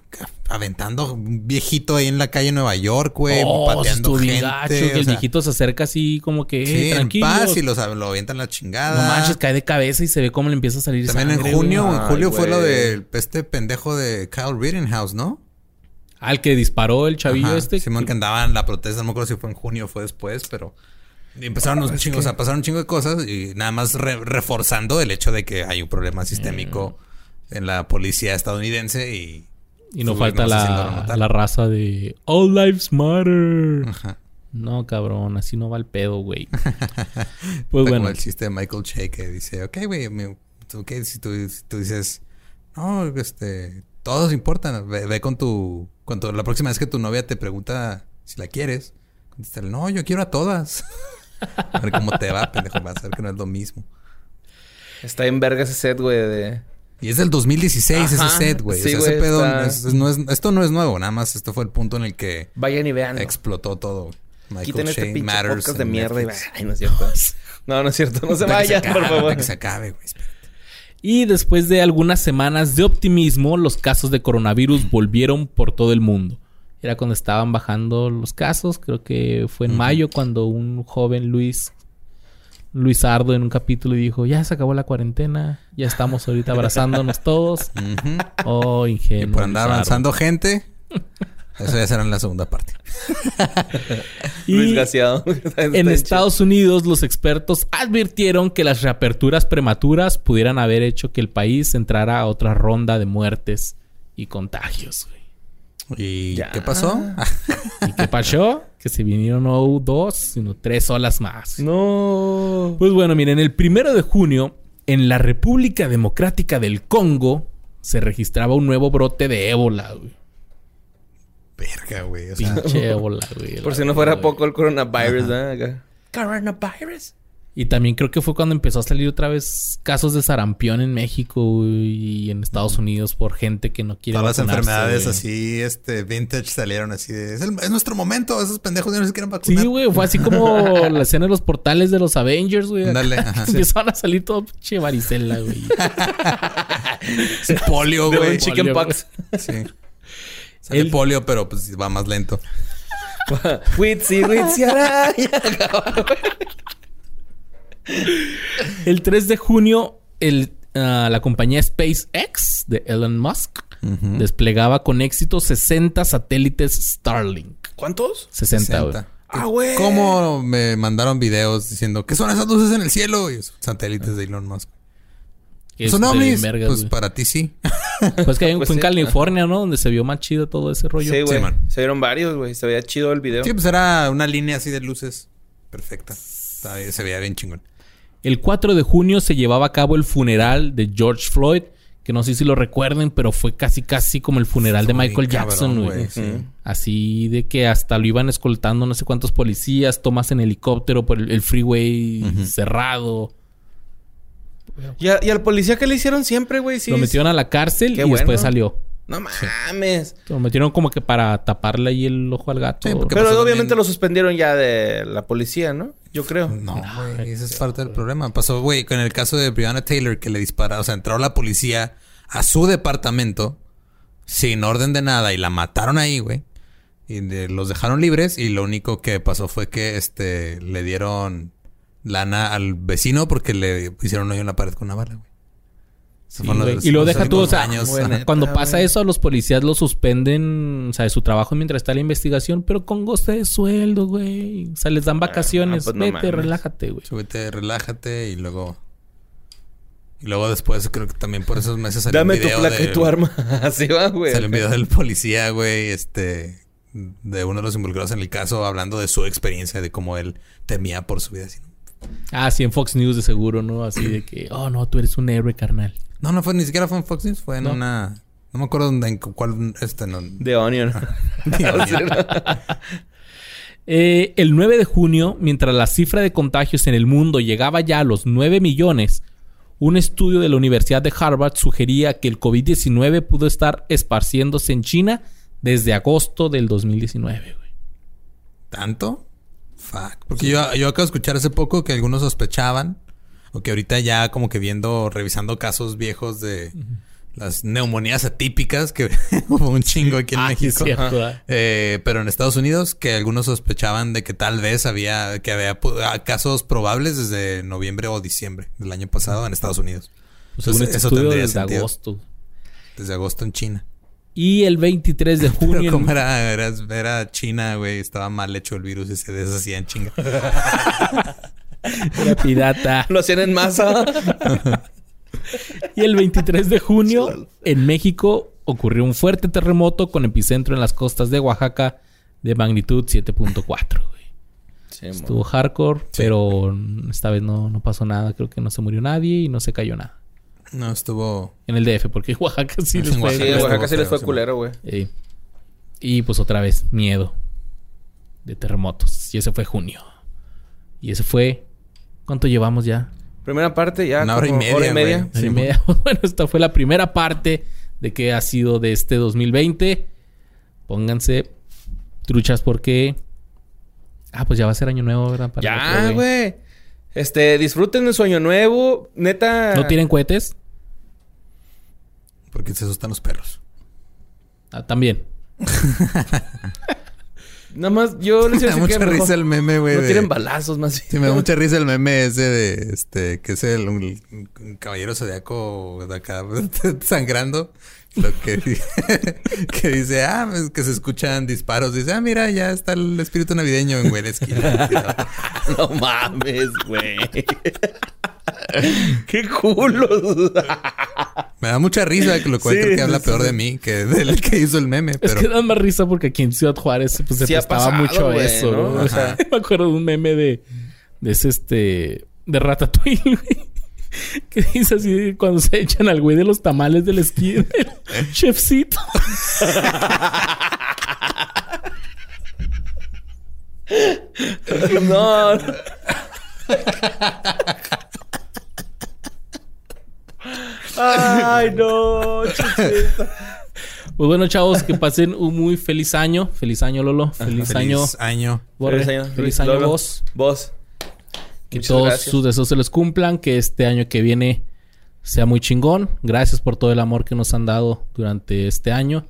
aventando un viejito ahí en la calle de Nueva York, güey. Oh, sí pateando gente. gacho, que el sea, viejito se acerca así como que, Sí, eh, en paz y los, lo avientan la chingada. No manches, cae de cabeza y se ve cómo le empieza a salir También sangre, en junio, güey. en julio Ay, fue lo del este pendejo de Kyle Rittenhouse, ¿no? Ah, el que disparó el chavillo Ajá, este. Simón que andaba en la protesta, no me acuerdo si fue en junio o fue después, pero y empezaron un chingo, o sea, pasaron un chingo de cosas y nada más re- reforzando el hecho de que hay un problema sistémico en la policía estadounidense y Y no falta la, la raza de All Lives Matter. Ajá. No, cabrón, así no va el pedo, güey. pues bueno, como el chiste de Michael Che que dice, ok, güey, me- ok, si tú, si tú dices, no, este, todos importan, ve, ve con tu, cuando la próxima vez que tu novia te pregunta si la quieres, contéstale, no, yo quiero a todas. a ver cómo te va, pendejo, vas a ver que no es lo mismo. Está en verga ese set, güey, de... Y es del 2016 Ajá, ese set, güey. sí, o sea, ese pedo está- es- es- no es- esto no es nuevo, nada más esto fue el punto en el que Vayan y vean. explotó todo. Michael Quiten este Che pinche Matters podcast de mierda y. Ay, no es cierto. No, no es cierto. No se vayan, por hasta favor. que se acabe, güey. y después de algunas semanas de optimismo, los casos de coronavirus volvieron por todo el mundo. Era cuando estaban bajando los casos. Creo que fue en mayo cuando un joven Luis Luis Ardo en un capítulo dijo, ya se acabó la cuarentena, ya estamos ahorita abrazándonos todos. Ujú. Oh, Y ingenuo. por andar Luis Ardo. avanzando gente. Eso ya será en la segunda parte. Luis Y Gaseado. en Estados Unidos los expertos advirtieron que las reaperturas prematuras pudieran haber hecho que el país entrara a otra ronda de muertes y contagios. güey. ¿Y Ya. qué pasó? ¿Y qué pasó? Que se vinieron no dos, sino tres olas más. No. Pues bueno, miren, el primero de junio, en la República Democrática del Congo, se registraba un nuevo brote de ébola, güey. Verga, güey. O sea, Pinche ébola, güey. Por si no fuera güey. poco el coronavirus, ¿verdad? Acá. Coronavirus. Y también creo que fue cuando empezó a salir otra vez casos de sarampión en México güey, y en Estados Unidos por gente que no quiere todas las enfermedades güey. así, este, vintage salieron así de... Es, el- es nuestro momento. Esos pendejos ya no se quieren vacunar. Sí, güey, fue así como la escena de los portales de los Avengers, güey. Ándale, ajá. Empezaron a salir todo pinche varicela, güey. Es polio, güey. un chicken pox. Sí. Sale El- polio, pero pues va más lento. Witsi, witsi. El 3 de junio, el, ah, la compañía SpaceX de Elon Musk desplegaba con éxito 60 satélites Starlink. ¿Cuántos? 60, güey. 60. Ah, güey. ¿Cómo me mandaron videos diciendo ¿Qué son esas luces en el cielo? Y son satélites de Elon Musk. Que ¿Son ovnis? pues para ti sí. Pues que hay- Pues fue en sí. California, ¿no? Donde se vio más chido todo ese rollo. Sí, güey. Se vieron varios, güey. Se veía chido el video. Sí, pues era una línea así de luces. Perfecta. Se veía bien chingón. El 4 de junio se llevaba a cabo el funeral de George Floyd, que no sé si lo recuerden, pero fue casi casi como el funeral de Michael Jackson, güey. sí. Así de que hasta lo iban escoltando no sé cuántos policías, tomas en helicóptero por el, el freeway cerrado. ¿Y, a- y al policía que le hicieron siempre, güey? Sí. lo metieron a la cárcel Qué y bueno. después salió. No mames. Lo metieron como que para taparle ahí el ojo al gato. Sí, Pero obviamente también? lo suspendieron ya de la policía, ¿no? Yo creo. No, güey. Ese es parte del problema. Pasó, güey, con el caso de Breonna Taylor que le dispara. O sea, entró la policía a su departamento sin orden de nada y la mataron ahí, güey. Y de- los dejaron libres y lo único que pasó fue que este le dieron lana al vecino porque le hicieron hoyo en la pared con una bala, güey. Sí, güey. y lo deja tú, o sea, neta, Cuando pasa güey. eso, los policías lo suspenden, o sea, de su trabajo mientras está la investigación, pero con goce de sueldo, güey. O sea, les dan vacaciones. pues Vete, relájate, güey. Súbete, relájate y luego... Y luego después creo que también por esos meses salió Dame un tu placa y tu arma. Así va, güey. Salió un video del policía, güey, este, de uno de los involucrados en el caso, hablando de su experiencia, de cómo él temía por su vida. Así, ¿no? Ah, sí, en Fox News de seguro, ¿no? Así de que, oh, no, tú eres un héroe, carnal. No, no fue, ni siquiera fue en Fox News, fue en No. una, no me acuerdo dónde- en cuál, este, no. De Onion. Eh, el 9 de junio, mientras la cifra de contagios en el mundo llegaba ya a los 9 millones, un estudio de la Universidad de Harvard sugería que el COVID-19 pudo estar esparciéndose en China desde agosto del 2019, güey. ¿Tanto? Fuck. Porque yo, yo acabo de escuchar hace poco que algunos sospechaban, o que ahorita ya como que viendo, revisando casos viejos de las neumonías atípicas, que hubo un chingo aquí en Ah, México. cierto. Eh, pero en Estados Unidos, que algunos sospechaban de que tal vez había, que había ah, casos probables desde noviembre o diciembre del año pasado en Estados Unidos. Pues Entonces, este eso tendría desde sentido. agosto. Desde agosto en China. Y el 23 de Pero junio... como era, era, era China, güey, estaba mal hecho el virus y se deshacía en chinga. Era pirata. Lo hacían en masa. Y el 23 de junio, en México, ocurrió un fuerte terremoto con epicentro en las costas de Oaxaca de magnitud 7.4. güey. Estuvo hardcore, pero esta vez no, no pasó nada. Creo que no se murió nadie y no se cayó nada. No, estuvo... En el DF, porque Oaxaca sí En les fue. Sí, Oaxaca en estuvo Oaxaca sí les fue sí, culero, güey. Eh, y pues otra vez, miedo de terremotos. Y ese fue junio. Y ese fue. ¿Cuánto llevamos ya? Primera parte ya. Una hora y media, Hora y media. güey. Hora y Sí, media. Bueno, esta fue la primera parte de que ha sido de este 2020. Pónganse truchas porque. Ah, pues ya va a ser año nuevo, ¿verdad? Para el Ya, güey. Este, disfruten de su año nuevo. Neta. ¿No tienen cohetes? Porque se asustan los perros. Ah, también. Nada más, yo les Me da mucha mejor risa el meme, güey. no de- tienen balazos más bien. Sí, me da mucha risa el meme ese de este, que es el un, un caballero zodiaco de acá sangrando. Lo que, que dice, ah, que se escuchan disparos. Dice, ah, mira, ya está el espíritu navideño en güey la esquina. No mames, güey. Qué culos. Me da mucha risa que lo cual Sí, creo que habla sí, peor sí. de mí que del que hizo el meme. Es Pero que da más risa porque aquí en Ciudad Juárez pues, se prestaba pasado, mucho a eso, ¿no? ¿no? O sea- me acuerdo de un meme de, de ese este de Ratatouille, güey. Que dice así cuando se echan al güey de los tamales del esquí del chefcito. No. Ay, no. chicita. Pues bueno, chavos, que pasen un muy feliz año. Feliz año, Lolo. Feliz, año. feliz año. Borre. Feliz año. Feliz año, Lolo. vos. Vos. Que Muchas todos gracias. sus deseos se les cumplan. Que este año que viene sea muy chingón. Gracias por todo el amor que nos han dado durante este año.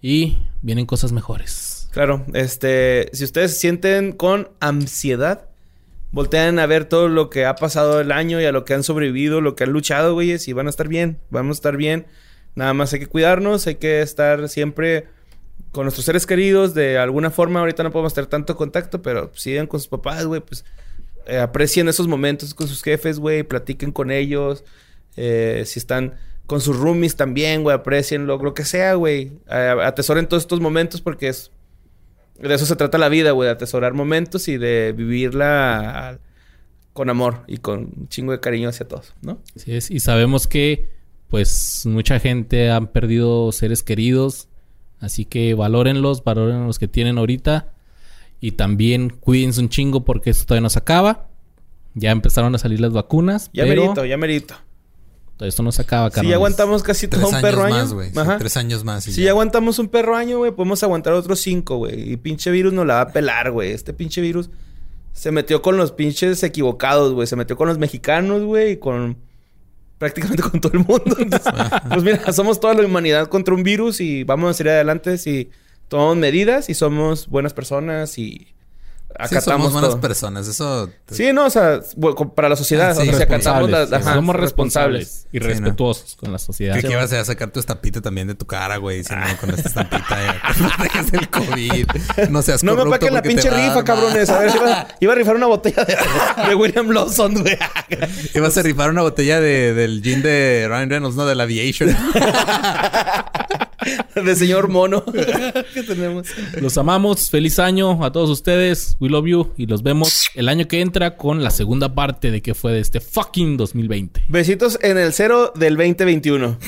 Y vienen cosas mejores. Claro, este, si ustedes se sienten con ansiedad, voltean a ver todo lo que ha pasado el año y a lo que han sobrevivido, lo que han luchado, güeyes, y van a estar bien, vamos a estar bien. Nada más hay que cuidarnos, hay que estar siempre con nuestros seres queridos de alguna forma. Ahorita no podemos tener tanto contacto, pero sigan con sus papás, güey, pues eh, aprecien esos momentos con sus jefes, güey, platiquen con ellos. Eh, si están con sus roomies también, güey, aprecienlo, lo que sea, güey. Eh, atesoren todos estos momentos porque es de eso se trata la vida, güey, de atesorar momentos y de vivirla con amor y con un chingo de cariño hacia todos, ¿no? Así es. Y sabemos que, pues, mucha gente han perdido seres queridos. Así que valórenlos, valoren los que tienen ahorita. Y también cuídense un chingo porque esto todavía no se acaba. Ya empezaron a salir las vacunas. Ya pero merito, ya merito. Todo esto no se acaba, Si aguantamos casi todo Tres un años perro año. más, güey. Sí, tres años más. Si ya. ya aguantamos un perro año, güey, podemos aguantar otros cinco, güey. Y pinche virus nos la va a pelar, güey. Este pinche virus se metió con los pinches equivocados, güey. Se metió con los mexicanos, güey, y con prácticamente con todo el mundo. Entonces, pues mira, somos toda la humanidad contra un virus y vamos a salir adelante si tomamos medidas y somos buenas personas y Sí, acatamos somos buenas todo. personas. Eso... Sí, no, o sea, para la sociedad, Ah, sí, o sea, si acatamos Responsables. las, ajá, Somos responsables y Sí, ¿no? respetuosos con la sociedad. Creo que ibas a sacar tu estampita también de tu cara, güey. Diciendo con esta estampita ya, que proteges el COVID. No seas No me apaquen la pinche rifa, cabrones. A ver, iba, iba a rifar una botella de, de William Lawson, güey. Ibas a rifar una botella de, del gin de Ryan Reynolds, ¿no? Del Aviation. De señor mono. que tenemos. Los amamos. Feliz año a todos ustedes. We love you. Y los vemos el año que entra con la segunda parte de que fue de este fucking 2020. Besitos en el cero del 2021.